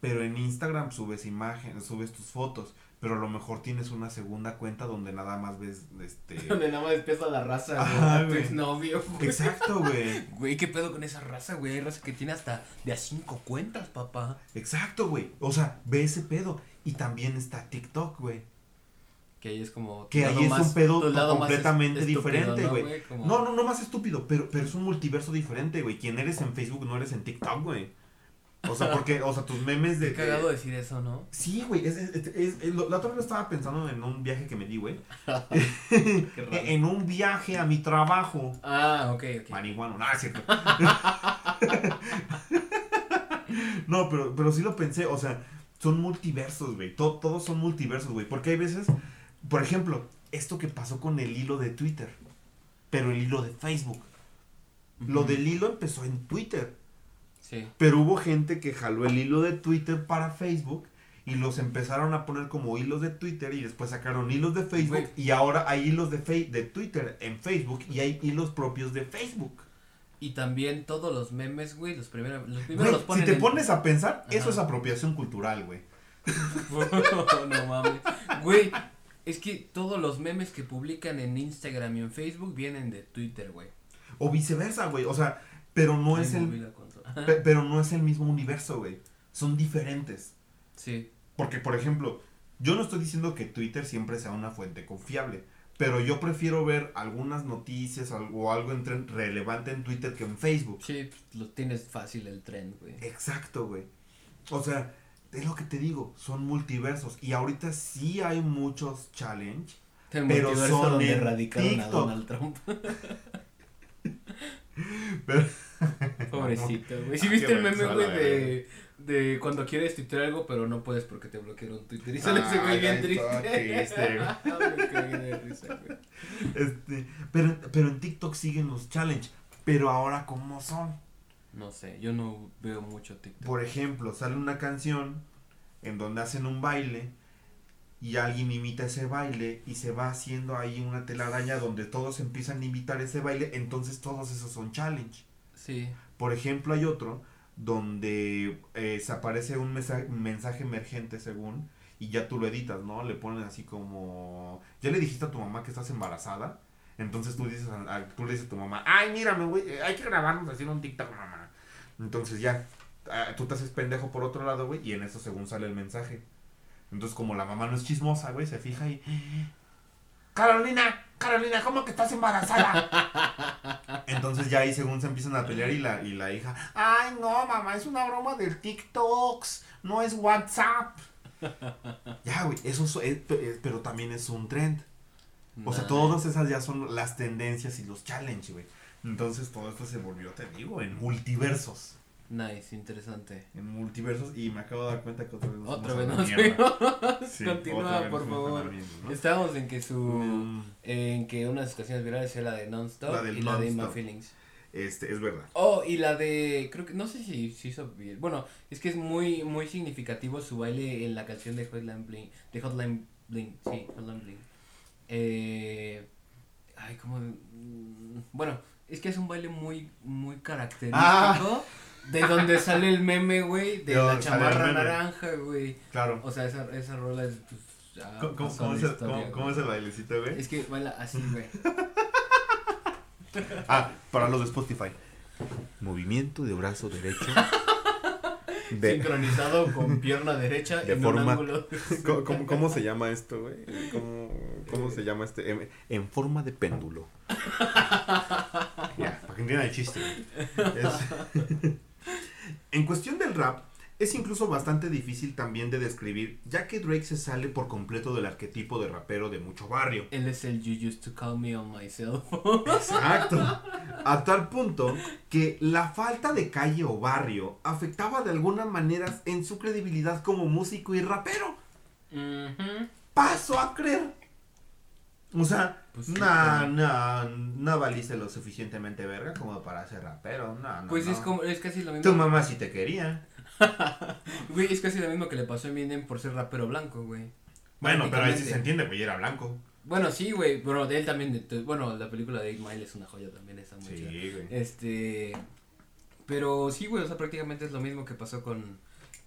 pero en Instagram subes imágenes, subes tus fotos, pero a lo mejor tienes una segunda cuenta donde nada más ves este Donde nada más empieza la raza, güey. Ajá, a tu güey. güey. Exacto, güey. Güey, ¿qué pedo con esa raza, güey? Hay raza que tiene hasta de a cinco cuentas, papá. Exacto, güey. O sea, ve ese pedo y también está TikTok, güey. Que ahí es como. Que ahí es un pedo completamente diferente, ¿no, güey. Como- No, no, no más estúpido, pero, pero es un multiverso diferente, güey. Quien eres en Facebook no eres en TikTok, güey. O sea, porque, o sea, tus memes de... Qué cagado decir eso, ¿no? Sí, güey, es, es- es- es- lo- la otra vez estaba pensando en un viaje que me di, güey. En un viaje a mi trabajo. Ah, ok, ok. Marihuana, no, es cierto. no, pero, pero sí lo pensé, o sea, son multiversos, güey. To- todos son multiversos, güey. Porque hay veces, por ejemplo, esto que pasó con el hilo de Twitter, pero el hilo de Facebook. Lo del hilo empezó en Twitter. Sí. Pero hubo gente que jaló el hilo de Twitter para Facebook y los empezaron a poner como hilos de Twitter y después sacaron hilos de Facebook y ahora hay hilos de, de Twitter en Facebook y hay hilos propios de Facebook. Y también todos los memes, güey, los primeros, los primeros los si ponen te en- pones a pensar, eso es apropiación cultural, güey. no mames. Güey, es que todos los memes que publican en Instagram y en Facebook vienen de Twitter, güey. O viceversa, güey. O sea, pero no Ay, es el. Pe- pero no es el mismo universo, güey. Son diferentes. Sí. Porque, por ejemplo, yo no estoy diciendo que Twitter siempre sea una fuente confiable, pero yo prefiero ver algunas noticias o algo en tren- relevante en Twitter que en Facebook. Sí, lo tienes fácil el trend, güey. Exacto, güey. O sea, es lo que te digo, son multiversos. Y ahorita sí hay muchos challenge. El pero son donde en a. Donald Trump. Pero- Pobrecito, güey. ¿Sí Ah, viste el meme, güey, de, de cuando quieres tuitear algo, pero no puedes porque te bloquearon Twitter? Y sale ese güey bien triste. güey. Este, pero, pero en TikTok siguen los challenge. Pero ahora, ¿cómo son? No sé, yo no veo mucho TikTok. Por ejemplo, sale una canción en donde hacen un baile y alguien imita ese baile y se va haciendo ahí una telaraña donde todos empiezan a imitar ese baile, entonces todos esos son challenge. Sí. Por ejemplo, hay otro donde eh, se aparece un mensaje, mensaje emergente según y ya tú lo editas, ¿no? Le ponen así como, ya le dijiste a tu mamá que estás embarazada, entonces tú dices, a- a- tú le dices a tu mamá, ay, mírame, güey, eh, hay que grabarnos haciendo un TikTok, mamá. Entonces ya, ah, tú te haces pendejo por otro lado, güey, y en eso según sale el mensaje. Entonces como la mamá no es chismosa, güey, se fija y... Carolina, Carolina, ¿cómo que estás embarazada? Entonces ya ahí según se empiezan a pelear y la, y la hija, ay no, mamá, es una broma del TikToks, no es WhatsApp. ya, güey, eso es, es- es- pero también es un trend. O sea, todas esas ya son las tendencias y los challenge, güey. Entonces todo esto se volvió, te digo, en multiversos. Nice, interesante. En multiversos y me acabo de dar cuenta que otra vez nos Otra vez nos. Sí, Continúa, por favor. mierda, ¿no? Estábamos en que su. Mm, En que una de sus canciones virales es la de Non-Stop La y la de My Non-Stop. Feelings. Este, es verdad. Oh, y la de. Creo que. No sé si hizo bien. Bueno, es que es muy muy significativo su baile en la canción de Hotline Bling. De Hotline Bling. Sí, Hotline Bling. Eh. Ay, como. mm, Bueno, es que es un baile muy, muy característico. Ah. De donde sale el meme, güey. De la chamarra naranja, güey. Claro. O sea, esa, esa rola es. Pues, ya ¿Cómo, es el, historia, cómo- cómo güey. es el bailecito, güey? Es que baila así, güey. Ah, para los de Spotify. Movimiento de brazo derecho. De, Sincronizado con pierna derecha de en un forma- ángulo. ¿Cómo, cómo, cómo se llama esto, güey? ¿Cómo, cómo se llama este? En, en forma de péndulo. ya, para que entiendan el chiste. güey. Es- En cuestión del rap, es incluso bastante difícil también de describir, ya que Drake se sale por completo del arquetipo de rapero de mucho barrio. Él es el You Used to Call Me on Myself. Exacto. A tal punto que la falta de calle o barrio afectaba de alguna manera en su credibilidad como músico y rapero. Ujú. Paso a creer. O sea, Pues no, güey. no, no valiste lo suficientemente verga como para ser rapero. No, no, Pues no. es como, es casi lo Tu mismo. mamá sí te quería. Güey, es casi lo mismo que le pasó a Eminem por ser rapero blanco, güey. Bueno, pero ahí sí se entiende, pues ya era blanco. Bueno, sí, güey, pero de él también, de- bueno, la película de 8 Mile es una joya también, está muy. Sí, güey. Este, pero sí, güey, o sea, prácticamente es lo mismo que pasó con,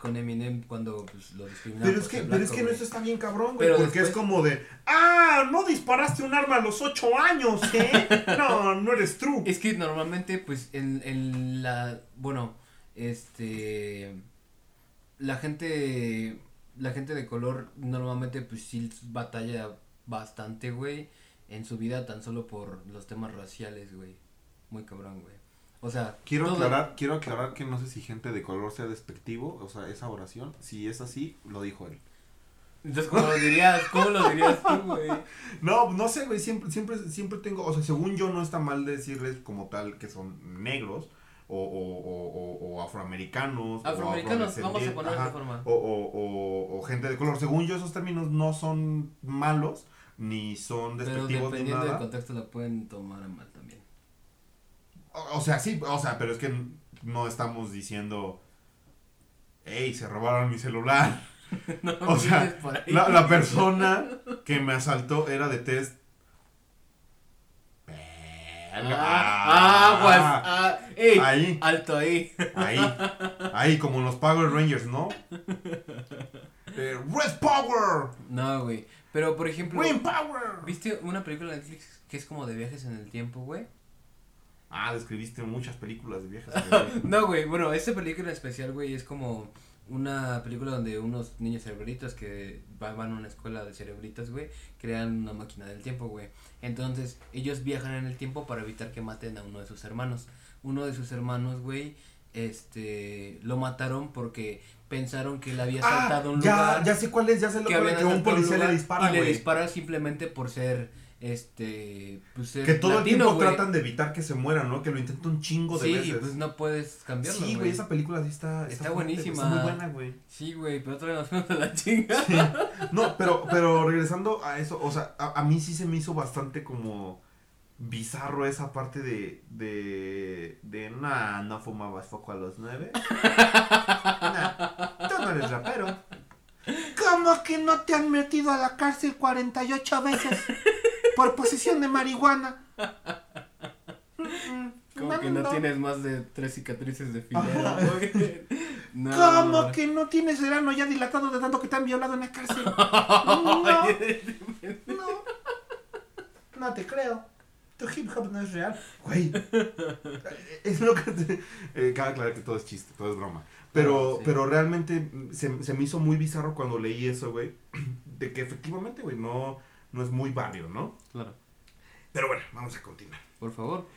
con Eminem cuando pues, lo discriminaron Pero es que, ser pero es blanco, que no, güey. eso está bien cabrón, güey. Pero porque es como de, ah, no disparaste un arma a los ocho años, ¿eh? No, no eres true. Es que normalmente, pues, en, en la, bueno, este, la gente, la gente de color normalmente, pues, sí batalla bastante, güey, en su vida tan solo por los temas raciales, güey. Muy cabrón, güey. O sea, Quiero todo- aclarar, quiero aclarar que no sé si gente de color sea despectivo, o sea, esa oración, si es así, lo dijo él. Entonces, ¿cómo lo dirías? ¿Cómo lo dirías tú, güey? No, no sé, güey, siempre, siempre, siempre tengo, o sea, según yo no está mal decirles como tal que son negros o, o, o, o- afroamericanos. o Afroamericanos, vamos a poner de ajá, forma. O, o, o, o gente de color. Según yo esos términos no son malos ni son Pero despectivos ni dependiendo del contexto lo pueden tomar a mal también. O, o sea, sí, o sea, pero es que no estamos diciendo, hey, se robaron mi celular. No, O sea. La, la persona que me asaltó era de test. Ah. Ah, ey, Ahí, alto ahí. ahí, ahí, como los Power Rangers, ¿no? Eh, Red Power, No, güey. Pero, por ejemplo, Green Power. ¿viste una película de Netflix que es como de viajes en el tiempo, güey? Ah, describiste muchas películas de viajes. No, güey. Bueno, esta película en especial, güey, es como una película donde unos niños cerebritos que va- van a una escuela de cerebritos, güey, crean una máquina del tiempo, güey. Entonces, ellos viajan en el tiempo para evitar que maten a uno de sus hermanos. Uno de sus hermanos, güey, este, lo mataron porque pensaron que él había saltado a un Ah, ya, lugar. ya sé cuál es, ya sé lo que que, un policía le lugar dispara, y le dispara simplemente por ser este pues Que todo el tiempo tratan de evitar que se muera, ¿no? Que lo intenta un chingo de sí veces. pues no puedes cambiarlo sí, güey, esa película sí está... Está buenísima. Está muy buena, güey. sí güey pero otra vez nos fuimos a la chinga Sí. No, pero, pero regresando a eso, o sea, a, a mí sí se me hizo bastante como bizarro esa parte de, de, de, nah, no fumabas foco a los nueve. Nah, tú no eres rapero. ¿Cómo que no te han metido a la cárcel 48 veces por posesión de marihuana? como que no tienes más de tres cicatrices de güey no, ¿Cómo que no tienes el ano ya dilatado de tanto que te han violado en la cárcel? No. No. No te creo. Tu hip hop no es real. Güey. Es lo que te... Eh, cabe aclarar que todo es chiste, todo es broma. Pero, sí. pero realmente mm, se, se me hizo muy bizarro cuando leí eso, güey. De que efectivamente, güey, no, no es muy barrio, ¿no? claro Pero bueno, vamos a continuar. por favor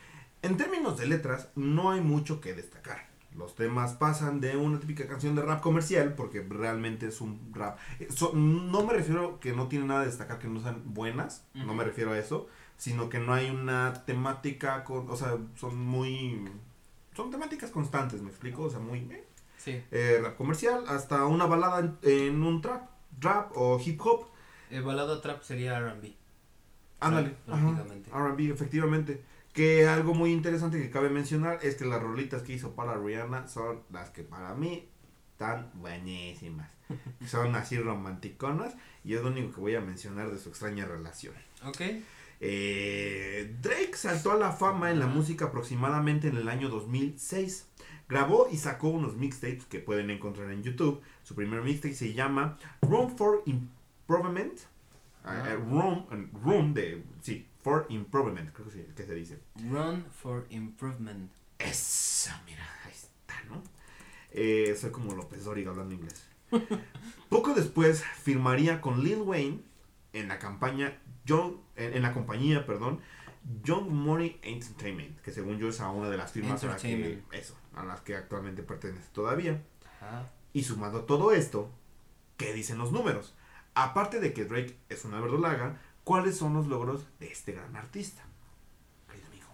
En términos de letras, no hay mucho que destacar. Los temas pasan de una típica canción de rap comercial, porque realmente es un rap. eh, so- no me refiero que no tiene nada de destacar que no sean buenas, no me refiero a eso, sino que no hay una temática, con, o sea, son muy. Son temáticas constantes, ¿me explico? O sea, muy. eh, sí eh, rap comercial, hasta una balada en, en un trap, rap o hip hop. El balado trap sería R&B Ándale. R&B, efectivamente. Que algo muy interesante que cabe mencionar es que las rolitas que hizo para Rihanna son las que para mí están buenísimas. son así romanticonas y es lo único que voy a mencionar de su extraña relación. ok Eh, Drake saltó a la fama en la música aproximadamente en el año 2006. Grabó y sacó unos mixtapes que pueden encontrar en YouTube. Su primer mixtape se llama Room for Improvement. Ah, Ah. eh, room, eh, room de, sí, for Improvement, creo que, sí, que se dice. Run for improvement Eso, mira, ahí está, ¿no? Eh, soy como López Dóriga hablando inglés. Poco después firmaría con Lil Wayne en la campaña Young, en, en la compañía, perdón, Young Money Entertainment, que según yo es a una de las firmas a las que, eso, a las que actualmente pertenece todavía. Ajá. Y sumando todo esto, ¿qué dicen los números? Aparte de que Drake es una verdolaga, ¿cuáles son los logros de este gran artista? Querido amigo.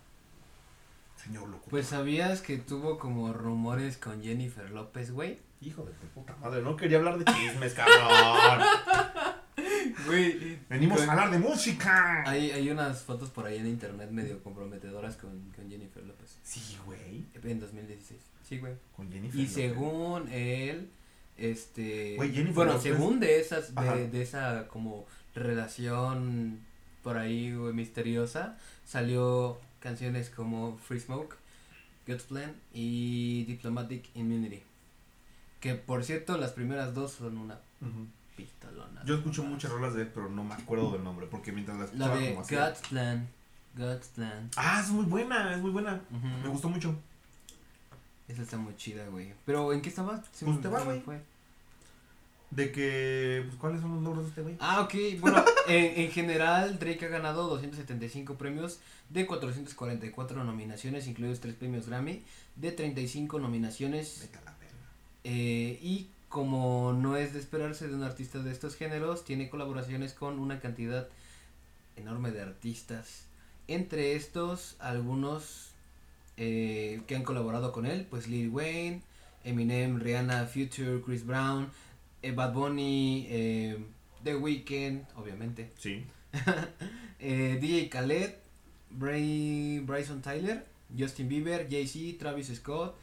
Señor locutor. Pues sabías que tuvo como rumores con Jennifer López, güey. Hijo de tu puta madre, no quería hablar de chismes, cabrón. Güey. Venimos con- a hablar de música. Hay, hay unas fotos por ahí en internet medio comprometedoras con, con Jennifer López. Sí, güey. En 2016. Sí, güey. Con Jennifer. Y López. según él, este... Bueno, López- según de esas, de, de esa como relación por ahí, güey, misteriosa, salió canciones como Free Smoke, God's Plan y Diplomatic Immunity. Que por cierto, las primeras dos son una Ujú. pistolona. Yo escucho muchas rolas de él, pero no me acuerdo del nombre, porque mientras la La escuchaba de como así. God's Plan, God's Plan. Ah, es muy buena, es muy buena. Me gustó mucho. Esa está muy chida, güey. Pero ¿en qué estabas? Se Pues me- te va, se me güey. De que, pues, ¿cuáles son los logros de este güey? Ah, ok. Bueno, en, en general, Drake ha ganado 275 premios de 444 nominaciones, incluidos 3 premios Grammy, de 35 nominaciones. Vete a la verga. eh, y como no es de esperarse de un artista de estos géneros, tiene colaboraciones con una cantidad enorme de artistas. Entre estos, algunos eh, que han colaborado con él, pues Lil Wayne, Eminem, Rihanna, Future, Chris Brown, eh, Bad Bunny, eh, The Weeknd, obviamente, Sí. eh, DJ Khaled, Bray, Bryson Tyler, Justin Bieber, Jay-Z, Travis Scott,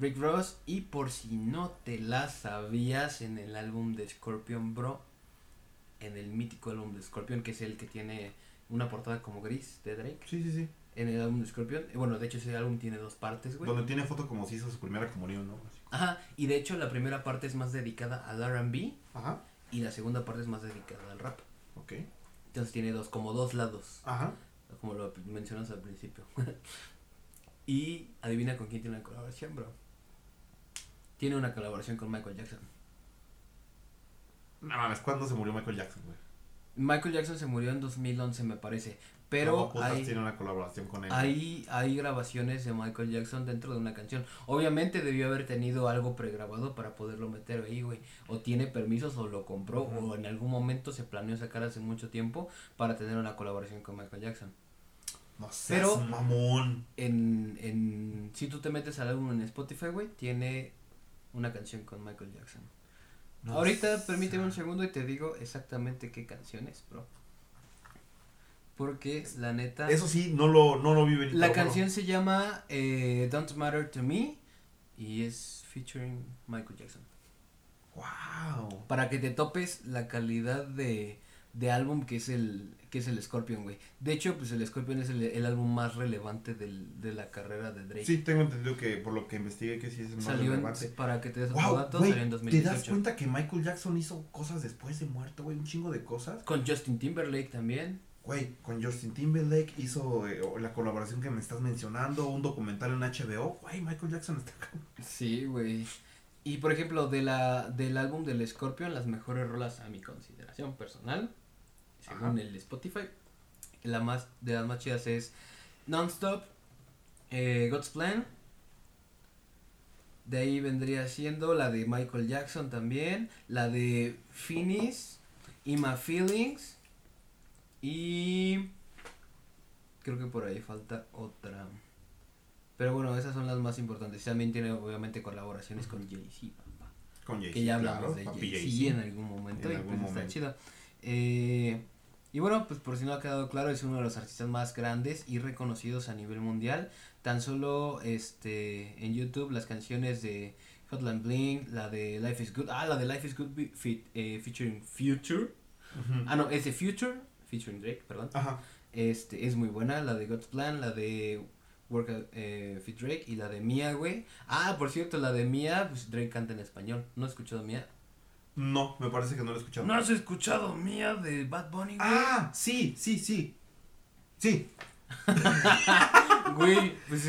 Rick Ross y por si no te la sabías en el álbum de Scorpion Bro, en el mítico álbum de Scorpion que es el que tiene una portada como gris de Drake, Sí, sí, sí. En el álbum de Scorpion, eh, bueno de hecho ese álbum tiene dos partes, güey. Donde tiene foto como si hizo su primera comunión, ¿no? Así. Ajá, y de hecho la primera parte es más dedicada al R&B Ajá. y la segunda parte es más dedicada al rap. Ok. Entonces tiene dos, como dos lados. Ajá. como lo mencionas al principio. y adivina con quién tiene una colaboración, bro. Tiene una colaboración con Michael Jackson. No mames, ¿cuándo se murió Michael Jackson, güey? Michael Jackson se murió en 2011, me parece. Pero ¿Cómo putas hay, tiene una colaboración con él. hay, hay grabaciones de Michael Jackson dentro de una canción. Obviamente debió haber tenido algo pregrabado para poderlo meter ahí, güey. O tiene permisos o lo compró o en algún momento se planeó sacar hace mucho tiempo para tener una colaboración con Michael Jackson. No seas Pero- mamón. En, en, si tú te metes al álbum en Spotify, güey, tiene una canción con Michael Jackson. No Ahorita permíteme un segundo y te digo exactamente qué canción es, bro. Porque la neta... Eso sí, no lo, no lo vi venir. la canción se llama eh, Don't Matter to Me y es featuring Michael Jackson. Wow. Para que te topes la calidad de, de álbum que es el que es el Scorpion, güey. De hecho, pues el Scorpion es el, el álbum más relevante del, de la carrera de Drake. Sí, tengo entendido que por lo que investigué que sí es el más Salió en, relevante. para que te des Wow, dato, güey, salió en ¿te das 2018. cuenta que Michael Jackson hizo cosas después de muerto, güey? Un chingo de cosas. Con Justin Timberlake también. Güey, con Justin Timberlake hizo eh, la colaboración que me estás mencionando, un documental en HBO. Güey, Michael Jackson está acá. Sí, güey. Y por ejemplo, de la, del álbum del Scorpion, las mejores rolas a mi consideración personal, según Ajá. el Spotify, la más de las más chidas es Nonstop, eh, God's Plan. De ahí vendría siendo la de Michael Jackson también, la de Finis, y My Feelings. Y creo que por ahí falta otra. Pero bueno, esas son las más importantes. También tiene obviamente colaboraciones con Jay-Z, papá. Con Jay-Z, Que ya hablamos claro, de Jay-Z en algún momento En y algún pues está momento. chido. Eh, y bueno, pues por si no ha quedado claro, es uno de los artistas más grandes y reconocidos a nivel mundial. Tan solo este en YouTube las canciones de Hotline Bling, la de Life is Good, ah, la de Life is Good fit- eh, featuring Future. Ah, no, es de Future, featuring Drake, perdón. Ajá. Este, es muy buena, la de God's Plan, la de Work eh, Fit Drake y la de Mia, güey. Ah, por cierto, la de Mia, pues Drake canta en español. ¿No has escuchado Mia? No, me parece que no lo he escuchado. ¿No has escuchado Mia de Bad Bunny, güey? Ah, sí, sí, sí. Sí. Güey, pues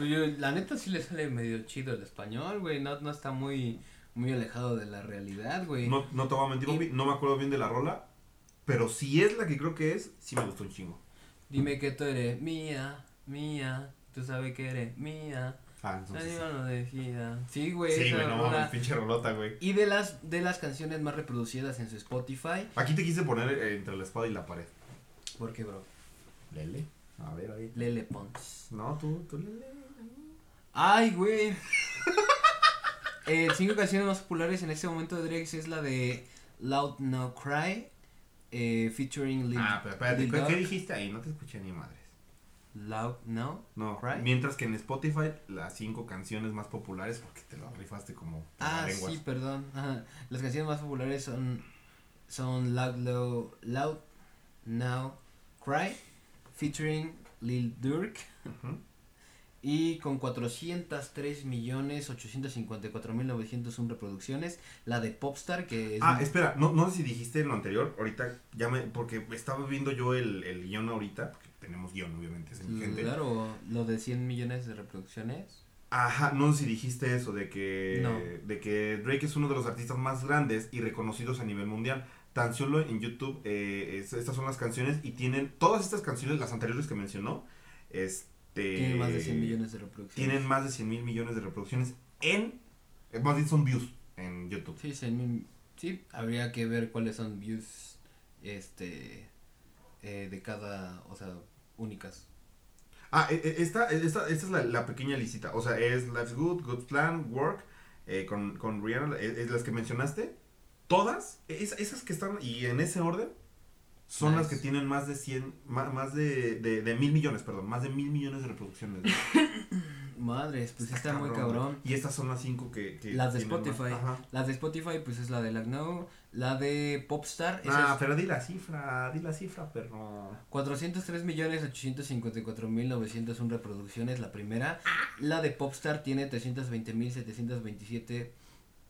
yo- la neta sí le sale medio chido el español, güey. No, no está muy, muy alejado de la realidad, güey. No, no te voy a mentir, Y- no me acuerdo bien de la rola. Pero si es la que creo que es, sí me gustó un chingo. Dime que tú eres mía, mía. Tú sabes que eres mía. Ah, entonces. Decida. Sí, güey. Sí, güey, no mames, pinche rolota, güey. Y de las, de las canciones más reproducidas en su Spotify. Aquí te quise poner eh, entre la espada y la pared. ¿Por qué, bro? Lele. A ver, ahí. Lele Pons. No, tú, tú lele. Ay, güey. eh, cinco canciones más populares en este momento de Drake es la de Loud No Cry, eh, featuring Lil, Ah, pero espérate, Lil ¿qué, dijiste ahí? No te escuché ni madres. Loud No. No, Cry. mientras que en Spotify las cinco canciones más populares, porque te lo rifaste como Ah, lenguas. sí, perdón. Ajá. Las canciones más populares son son Loud Low, Loud Now Cry, featuring Lil Durk. Ujú. Y con 403 millones 854 mil 901 reproducciones. La de Popstar, que es. Ah, espera, no, no sé si dijiste lo anterior, ahorita ya me, porque estaba viendo yo el, el guion ahorita, porque tenemos guion obviamente, es mi gente. Claro, lo de 100 millones de reproducciones. Ajá, no sé si dijiste eso, de que, No. de que Drake es uno de los artistas más grandes y reconocidos a nivel mundial. Tan solo en YouTube, eh, es- estas son las canciones y tienen, todas estas canciones, las anteriores que mencionó, este... Tiene más de 100 millones de reproducciones. Tienen más de 100 mil millones de reproducciones en, eh, más bien son views en YouTube. Sí, 100 mil. Sí, habría que ver cuáles son views este eh, de cada, o sea, únicas. Ah, eh, eh, esta, eh, esta, esta es la, la pequeña licita. O sea, es Life's Good, Good Plan, Work, eh, con, con Rihanna, eh, es las que mencionaste. Todas, es- esas que están, y en ese orden, son las Nice. que tienen más de 100, ma- más, de, de, de mil millones, perdón, más de mil millones de reproducciones. Madres, pues está, muy güey. cabrón. Y estas son las cinco que... que Las de más- Spotify. Ajá. La de Spotify, pues es la de Lagno. La de Popstar, Ah, es pero di la cifra, di la cifra, perro. 403 millones 854 mil 901 reproducciones, la primera. La de Popstar tiene 320 mil 727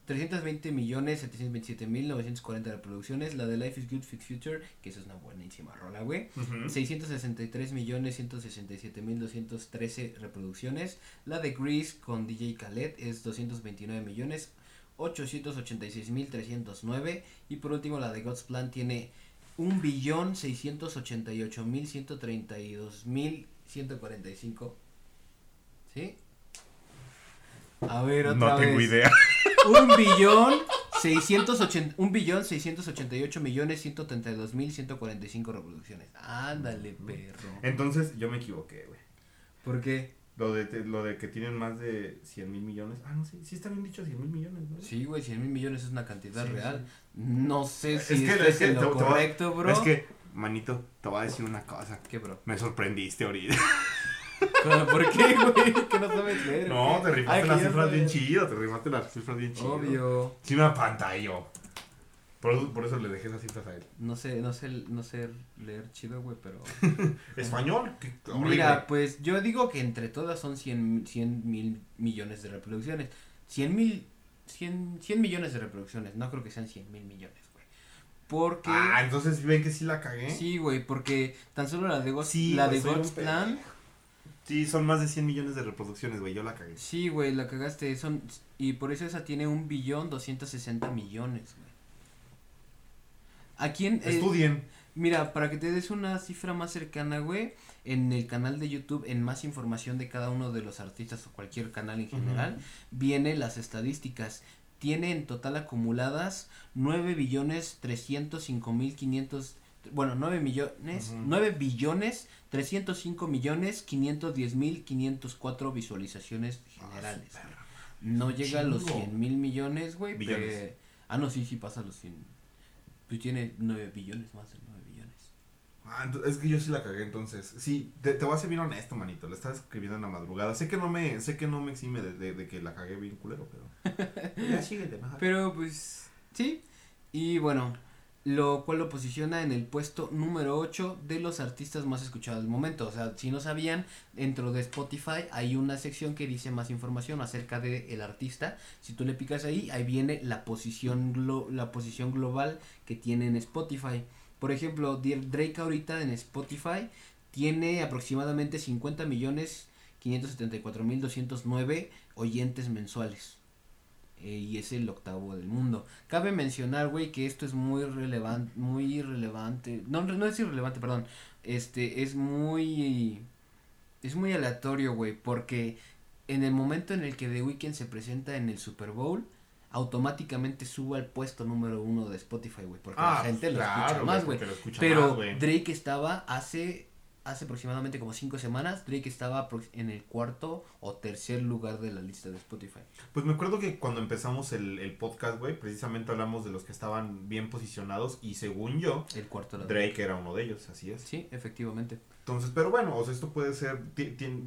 320 millones 727 mil 940 reproducciones. La de Life is Good Fix Future, que esa es una buenísima rola, güey. Ujú. 663 millones 167 mil 213 reproducciones. La de Grease con DJ Khaled es 229 millones 886 mil 309. Y por último la de God's Plan tiene 1 billón 688 mil 132 mil 145. ¿Sí? A ver, otra No tengo vez. idea. Un billón 680, un billón 688 millones 132 mil 145 reproducciones. Ándale, perro. Entonces, yo me equivoqué, güey. ¿Por qué? Lo de, te- lo de que tienen más de 100 mil millones. Ah, no sé. Sí está bien dicho 100 mil millones, ¿no? Sí, güey, 100 mil millones es una cantidad Sí, real. No sé si Es es te- lo te voy a- correcto, bro. Es que, manito, te voy a decir una cosa. ¿Qué, bro? Me sorprendiste ahorita. ¿Pero ¿Por qué, güey? Que no sabes leer. No, te rifaste las cifras sabes. bien chido. Te rifaste las cifras bien chido. Obvio. Sí me apantalló. Por eso, por eso le dejé esas cifras a él. No sé, no sé, no sé leer chido, güey, pero... ¿Español? ¿Qué? Mira, pues yo digo que entre todas son 100 mil millones de reproducciones. 100 mil, 100, 100 millones de reproducciones. No creo que sean 100 mil millones, güey. Porque... Ah, entonces ven que sí la cagué. Sí, güey, porque tan solo la de God's, Sí, la de God's Plan... son más de 100 millones de reproducciones, güey. Yo la cagué. Sí, güey, la cagaste. Son, y por eso esa tiene un billón 260 millones, güey. ¿A quién? eh, Estudien. mira, para que te des una cifra más cercana, güey, en el canal de YouTube, en más información de cada uno de los artistas o cualquier canal en general, viene las estadísticas. Tiene en total acumuladas 9 billones 305 mil 500, bueno, 9 millones, Ujú. 9 billones 305 millones 510 mil 504 visualizaciones generales. Ah, perro. No llega a los Chingo. 100 mil millones, güey. Billones. pe- Ah, no, sí, sí pasa a los 100. Pues tiene 9 billones, más de 9 billones. Ah, ento- es que yo sí la cagué entonces. Sí, te, te voy a ser bien honesto, manito. La estaba escribiendo en la madrugada. Sé que no me, sé que no me exime de, de- de que la cagué bien culero, pero. ya síguete. Pero pues, sí. Y bueno, lo cual lo posiciona en el puesto número 8 de los artistas más escuchados del momento. O sea, si no sabían, dentro de Spotify hay una sección que dice más información acerca del el artista. Si tú le picas ahí, ahí viene la posición, glo- la posición global que tiene en Spotify. Por ejemplo, Drake ahorita en Spotify tiene aproximadamente 50 millones 574 mil 209 oyentes mensuales. Eh, y es el octavo del mundo. Cabe mencionar, güey, que esto es muy relevante, muy irrelevante. No, no es irrelevante, perdón. Este, es muy... Es muy aleatorio, güey, porque en el momento en el que The Weeknd se presenta en el Super Bowl, automáticamente sube al puesto número uno de Spotify, güey, porque la gente lo escucha más, güey. Pero más. Drake estaba hace hace aproximadamente como cinco semanas, Drake estaba en el cuarto o tercer lugar de la lista de Spotify. Pues me acuerdo que cuando empezamos el, el podcast, güey, precisamente hablamos de los que estaban bien posicionados y según yo, El cuarto la Drake era uno de ellos, así es. Sí, efectivamente. Entonces, pero bueno, o sea, esto puede ser,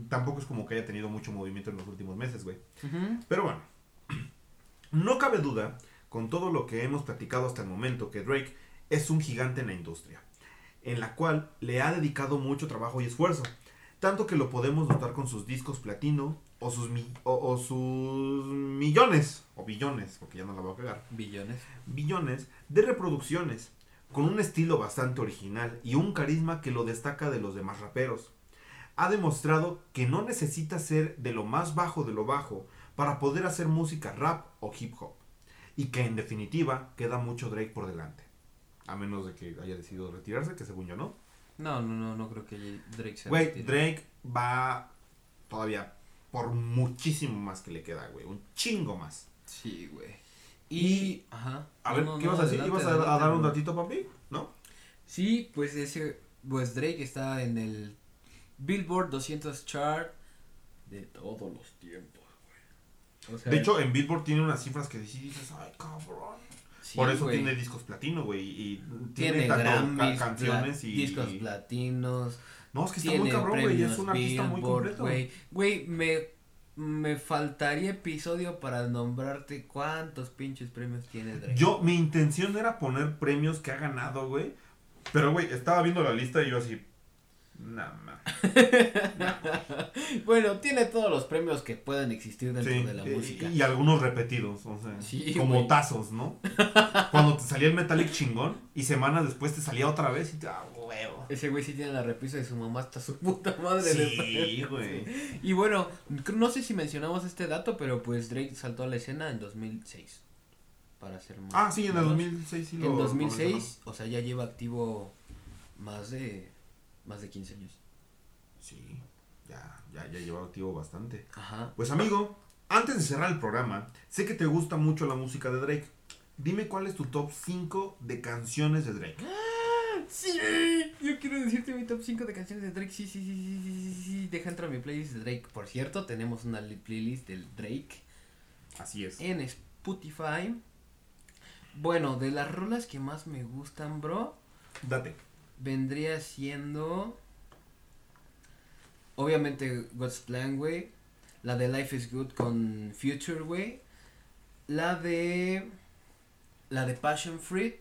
tampoco es como que haya tenido mucho movimiento en los últimos meses, güey. Pero bueno, no cabe duda, con todo lo que hemos platicado hasta el momento, que Drake es un gigante en la industria, en la cual le ha dedicado mucho trabajo y esfuerzo, tanto que lo podemos notar con sus discos platino o sus, mi- o, o sus millones, o billones, porque ya no la voy a cagar, Billones. billones de reproducciones, con un estilo bastante original y un carisma que lo destaca de los demás raperos. Ha demostrado que no necesita ser de lo más bajo de lo bajo para poder hacer música rap o hip hop. Y que en definitiva queda mucho Drake por delante. A menos de que haya decidido retirarse, que según yo no. No, no, no, no creo que Drake se Güey. Drake va todavía por muchísimo más que le queda, güey. Un chingo más. Sí, güey. Y- ajá. A No, ver, no, ¿qué no, ibas a decir? ¿Ibas a, a dar un bro. datito, papi? ¿No? Sí, pues ese, pues Drake está en el Billboard 200 chart de todos los tiempos, güey. O sea, De hecho, en Billboard tiene unas cifras que dices, ay, cabrón. Sí, Por eso tiene discos platino, güey. Y tiene, tiene tanto ca- Grammys, canciones y. discos platinos, No, es que está muy cabrón, güey. Es un artista muy completo. Güey, güey, me, me faltaría episodio para nombrarte cuántos pinches premios tiene Drake. Yo, mi intención era poner premios que ha ganado, güey. Pero, güey, estaba viendo la lista y yo así. Nah, man. bueno, tiene todos los premios que pueden existir dentro Sí, de la música. Y, algunos repetidos, o sea, Sí, como tazos, ¿no? Cuando te salía el Metallic chingón y semanas después te salía otra vez y te, ah, huevo. Ese güey sí tiene la repisa de su mamá hasta su puta madre. Sí, güey. Y bueno, no sé si mencionamos este dato, pero pues Drake saltó a la escena en 2006. Para ser más. Ah, sí, en el precisos. 2006 sí lo En lo 2006, o sea, ya lleva activo más de más de 15 años. Sí, ya, ya, ya lleva activo bastante. Ajá. Pues amigo, antes de cerrar el programa, sé que te gusta mucho la música de Drake. Dime cuál es tu top 5 de canciones de Drake. Sí, yo quiero decirte mi top 5 de canciones de Drake. Sí, sí, sí, sí, sí, sí, sí. Deja entrar a mi playlist de Drake. Por cierto, tenemos una li- playlist del Drake Así es. en Spotify. Bueno, de las rolas que más me gustan, bro, Date. Vendría siendo obviamente God's Plan, güey, la de Life is Good con Future, güey, la de la de Passion Fruit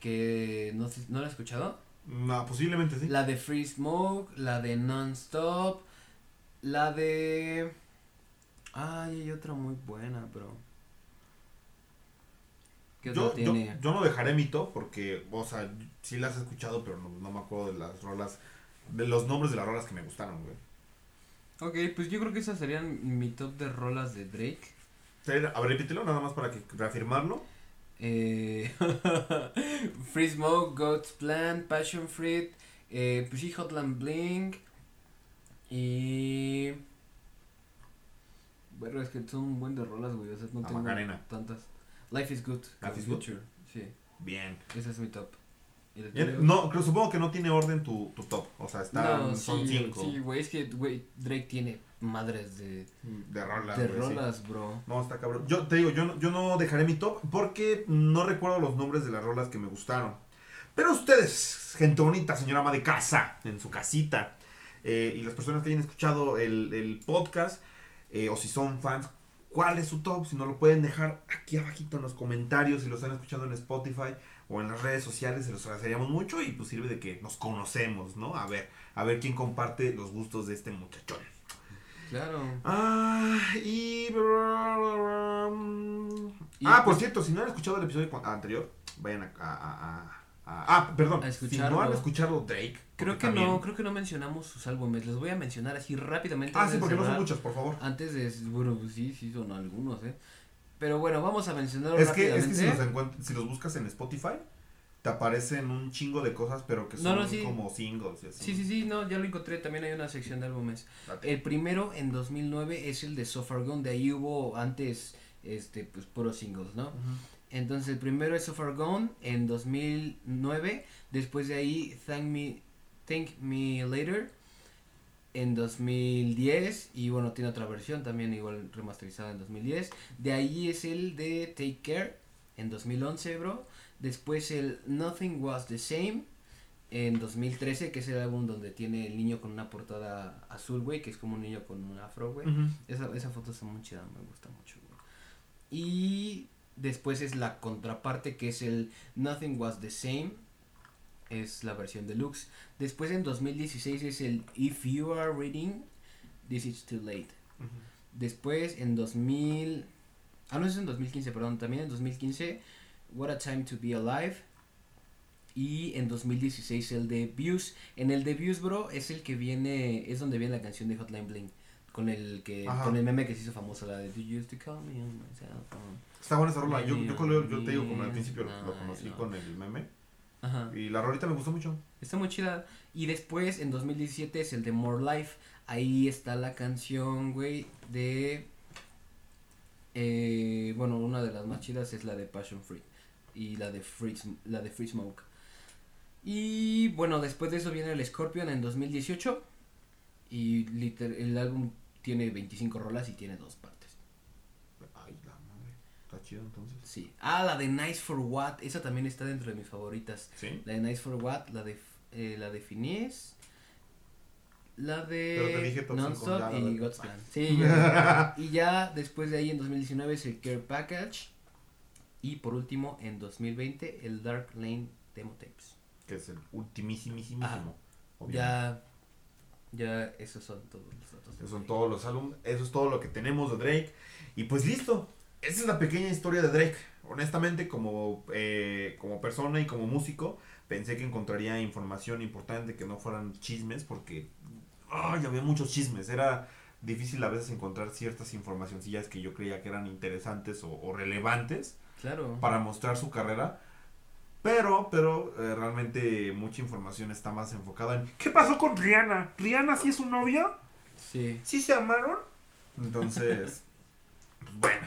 que no no la he escuchado, No, posiblemente sí. la de Free Smoke, la de Non-Stop, la de ay, hay otra muy buena, bro. ¿Qué otra Yo, yo, tiene? yo no dejaré mi top porque, o sea, sí las he escuchado, pero no, no me acuerdo de las rolas, de los nombres de las rolas que me gustaron, güey. Ok, pues yo creo que esas serían mi top de rolas de Drake. A ver, repítelo nada más para que reafirmarlo. Eh, Free Smoke, God's Plan, Passion Fruit, eh, pues sí, Hotline Bling y... Bueno, es que son un buen de rolas, güey, o sea, no La tengo Macarena. tantas. Life is Good, Life is Good. Future, sí, Bien. ese es mi top. No, creo, supongo que no tiene orden tu, tu top. O sea, están, No, son sí, cinco sí, güey, es que, güey, Drake tiene madres de, de rolas. de güey, sí. rolas, bro. No, está cabrón. Yo te digo, yo no, yo no dejaré mi top porque no recuerdo los nombres de las rolas que me gustaron. Pero ustedes, gente bonita, señora ama de casa, en su casita, eh, y las personas que hayan escuchado el, el podcast, eh, o si son fans, ¿cuál es su top? Si no lo pueden dejar aquí abajito en los comentarios, si lo están escuchando en Spotify o en las redes sociales, se los agradeceríamos mucho y pues sirve de que nos conocemos, ¿no? A ver, a ver quién comparte los gustos de este muchachón. Claro. Ah, y... Y ah, por pues- cierto, si no han escuchado el episodio anterior, vayan a- ah, perdón. A Si no han escuchado Drake... Creo que no, creo que no mencionamos sus álbumes. Les voy a mencionar así rápidamente. Ah, sí, porque no son muchos, por favor. Antes de, bueno, pues sí, sí son algunos, ¿eh? Pero bueno, vamos a mencionarlo Es que, es que si, los encuent- si los buscas en Spotify, te aparecen un chingo de cosas, pero que son no, sí. como singles. y así. Sí, sí, sí, no, ya lo encontré, también hay una sección de álbumes. El primero en 2009 es el de So Far Gone, de ahí hubo antes, este, pues puros singles, ¿no? Entonces el primero es So Far Gone en 2009, después de ahí Thank Me, Thank Me Later en 2010 y bueno, tiene otra versión también igual remasterizada en 2010. De ahí es el de Take Care en 2011, bro. Después el Nothing Was the Same en 2013, que es el álbum donde tiene el niño con una portada azul, güey, que es como un niño con un afro, güey. Ujú. Esa, esa foto está muy chida, me gusta mucho, güey. Y después es la contraparte que es el Nothing Was the Same. Es la versión deluxe. Después en 2016 es el If You Are Reading, This Is Too Late. Después en 2000... Ah, no, es en 2015, perdón. También en 2015, What a Time to Be Alive. Y en 2016 el de Views. En el de Views, bro, es el que viene... Es donde viene la canción de Hotline Bling. Con el que Ajá. con el meme que se hizo famoso, la de Do You Used to Call Me on my cell phone?" Está buena esa rola. Yo, te digo, como al principio lo, conocí no. con el meme. Ajá. Y la rolita me gustó mucho. Está muy chida. Y después, en 2017, es el de More Life. Ahí está la canción, güey, de... eh, bueno, una de las más chidas es la de Passion Free. Y la de Free, la de Free Smoke. Y bueno, después de eso viene el Scorpion en 2018. Y liter- el álbum tiene 25 rolas y tiene dos partes. Ay, la madre. Está chido entonces. Sí. Ah, la de Nice for What. Esa también está dentro de mis favoritas. ¿Sí? La de Nice for What, la de, eh, la de Phineas, la Pero te dije de Nonstop y de- God's Plan. Sí, ya. y ya después de ahí en 2019 es el Care Package. Y por último, en 2020, el Dark Lane Demo Tapes. Que es el ultimísimísimo. Ya, ya, esos son todos los datos. Esos son todos los álbumes. Eso es todo lo que tenemos de Drake. Y pues listo. Esa es la pequeña historia de Drake. Honestamente, como, eh, como persona y como músico, pensé que encontraría información importante que no fueran chismes, porque ay, había muchos chismes. Era difícil a veces encontrar ciertas informacioncillas que yo creía que eran interesantes o, o relevantes Claro. para mostrar su carrera. Pero, pero eh, realmente mucha información está más enfocada en ¿Qué pasó con Rihanna? ¿Rihanna sí es su novia? Sí. ¿Sí se amaron? Entonces, pues bueno,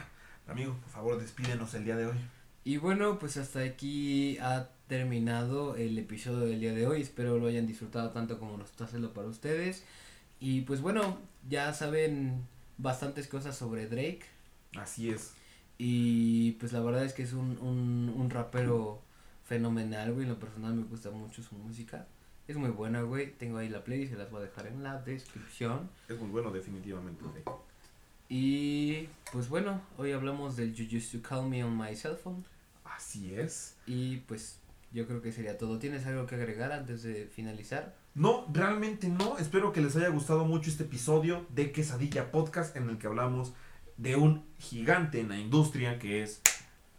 amigo, por favor, despídenos el día de hoy. Y bueno, pues hasta aquí ha terminado el episodio del día de hoy. Espero lo hayan disfrutado tanto como nos está haciendo para ustedes. Y pues bueno, ya saben bastantes cosas sobre Drake. Así es. Y pues la verdad es que es un, un, un rapero fenomenal, güey. En lo personal me gusta mucho su música. Es muy buena, güey. Tengo ahí la playlist, se las voy a dejar en la descripción. Es muy bueno, definitivamente. Drake. Y pues bueno, hoy hablamos del You Used to Call Me on My Cell Phone. Así es. Y pues yo creo que sería todo. ¿Tienes algo que agregar antes de finalizar? No, realmente no. Espero que les haya gustado mucho este episodio de Quesadilla Podcast en el que hablamos de un gigante en la industria que es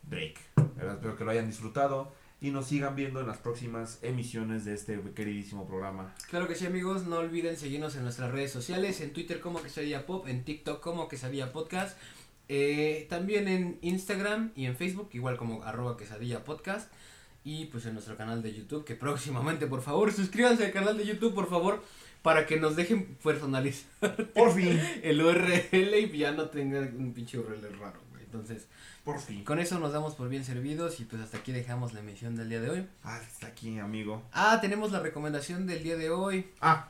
Drake. Espero que lo hayan disfrutado y nos sigan viendo en las próximas emisiones de este queridísimo programa. Claro que sí, amigos. No olviden seguirnos en nuestras redes sociales. En Twitter como Quesadilla Pop. En TikTok como Quesadilla Podcast. eh, también en Instagram y en Facebook, igual como arroba quesadilla podcast. Y pues en nuestro canal de YouTube, que próximamente, por favor, suscríbanse al canal de YouTube, por favor, para que nos dejen personalizar Por fin, el URL y ya no tengan un pinche URL raro, güey. Entonces, por fin. con eso nos damos por bien servidos y pues hasta aquí dejamos la emisión del día de hoy. Ah, está aquí, amigo. Ah, tenemos la recomendación del día de hoy. Ah,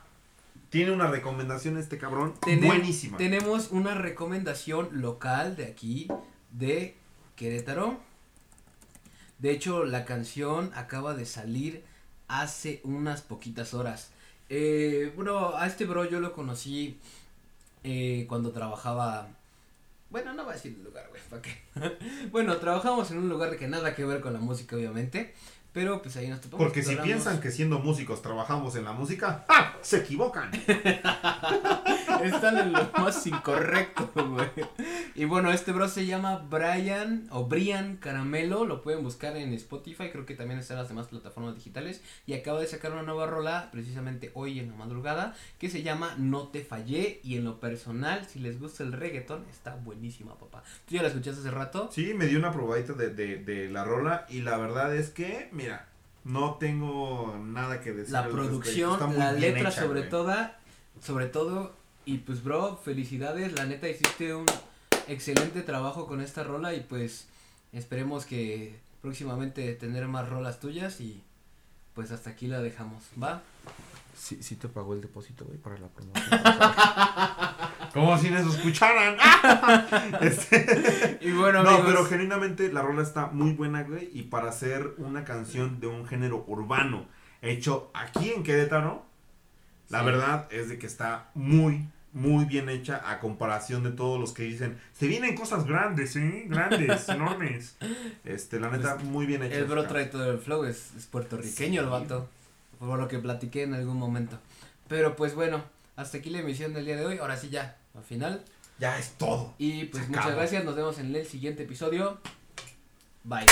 tiene una recomendación este cabrón buenísima. Tenemos una recomendación local de aquí, de Querétaro. De hecho, la canción acaba de salir hace unas poquitas horas. Eh, bueno, a este bro yo lo conocí eh, cuando trabajaba... Bueno, no voy a decir el lugar, güey, ¿para qué? bueno, trabajamos en un lugar que nada que ver con la música, obviamente. Pero pues ahí nos topamos. Porque si hablamos- piensan que siendo músicos trabajamos en la música, ¡ah! Se equivocan. Están en lo más incorrecto, güey. Y bueno, este bro se llama Brian o Brian Caramelo. Lo pueden buscar en Spotify. Creo que también está en las demás plataformas digitales. Y acaba de sacar una nueva rola, precisamente hoy en la madrugada, que se llama No Te Fallé. Y en lo personal, si les gusta el reggaetón, está buenísima, papá. ¿Tú ya la escuchaste hace rato? Sí, me dio una probadita de, de, de la rola y la verdad es que, mira, no tengo nada que decir. La producción, Está muy la bien letra hecha, sobre güey. todo, sobre todo, y pues bro, felicidades, la neta hiciste un excelente trabajo con esta rola y pues esperemos que próximamente tener más rolas tuyas y pues hasta aquí la dejamos, ¿va? Sí, sí te pagó el depósito, güey, para la promoción. Como si nos escucharan. Este, Y bueno, no, amigos, pero genuinamente la rola está muy buena, güey. Y para hacer una canción de un género urbano hecho aquí en Querétaro, la Sí. verdad es de que está muy, muy bien hecha a comparación de todos los que dicen, se vienen cosas grandes, ¿eh? Grandes, enormes. Este, la neta, muy bien hecha. el bro trae todo el flow, es, es puertorriqueño el vato, por lo que platiqué en algún momento. Pero pues bueno, hasta aquí la emisión del día de hoy, ahora sí ya, al final. Ya es todo. Y pues muchas gracias, nos vemos en el siguiente episodio. Bye.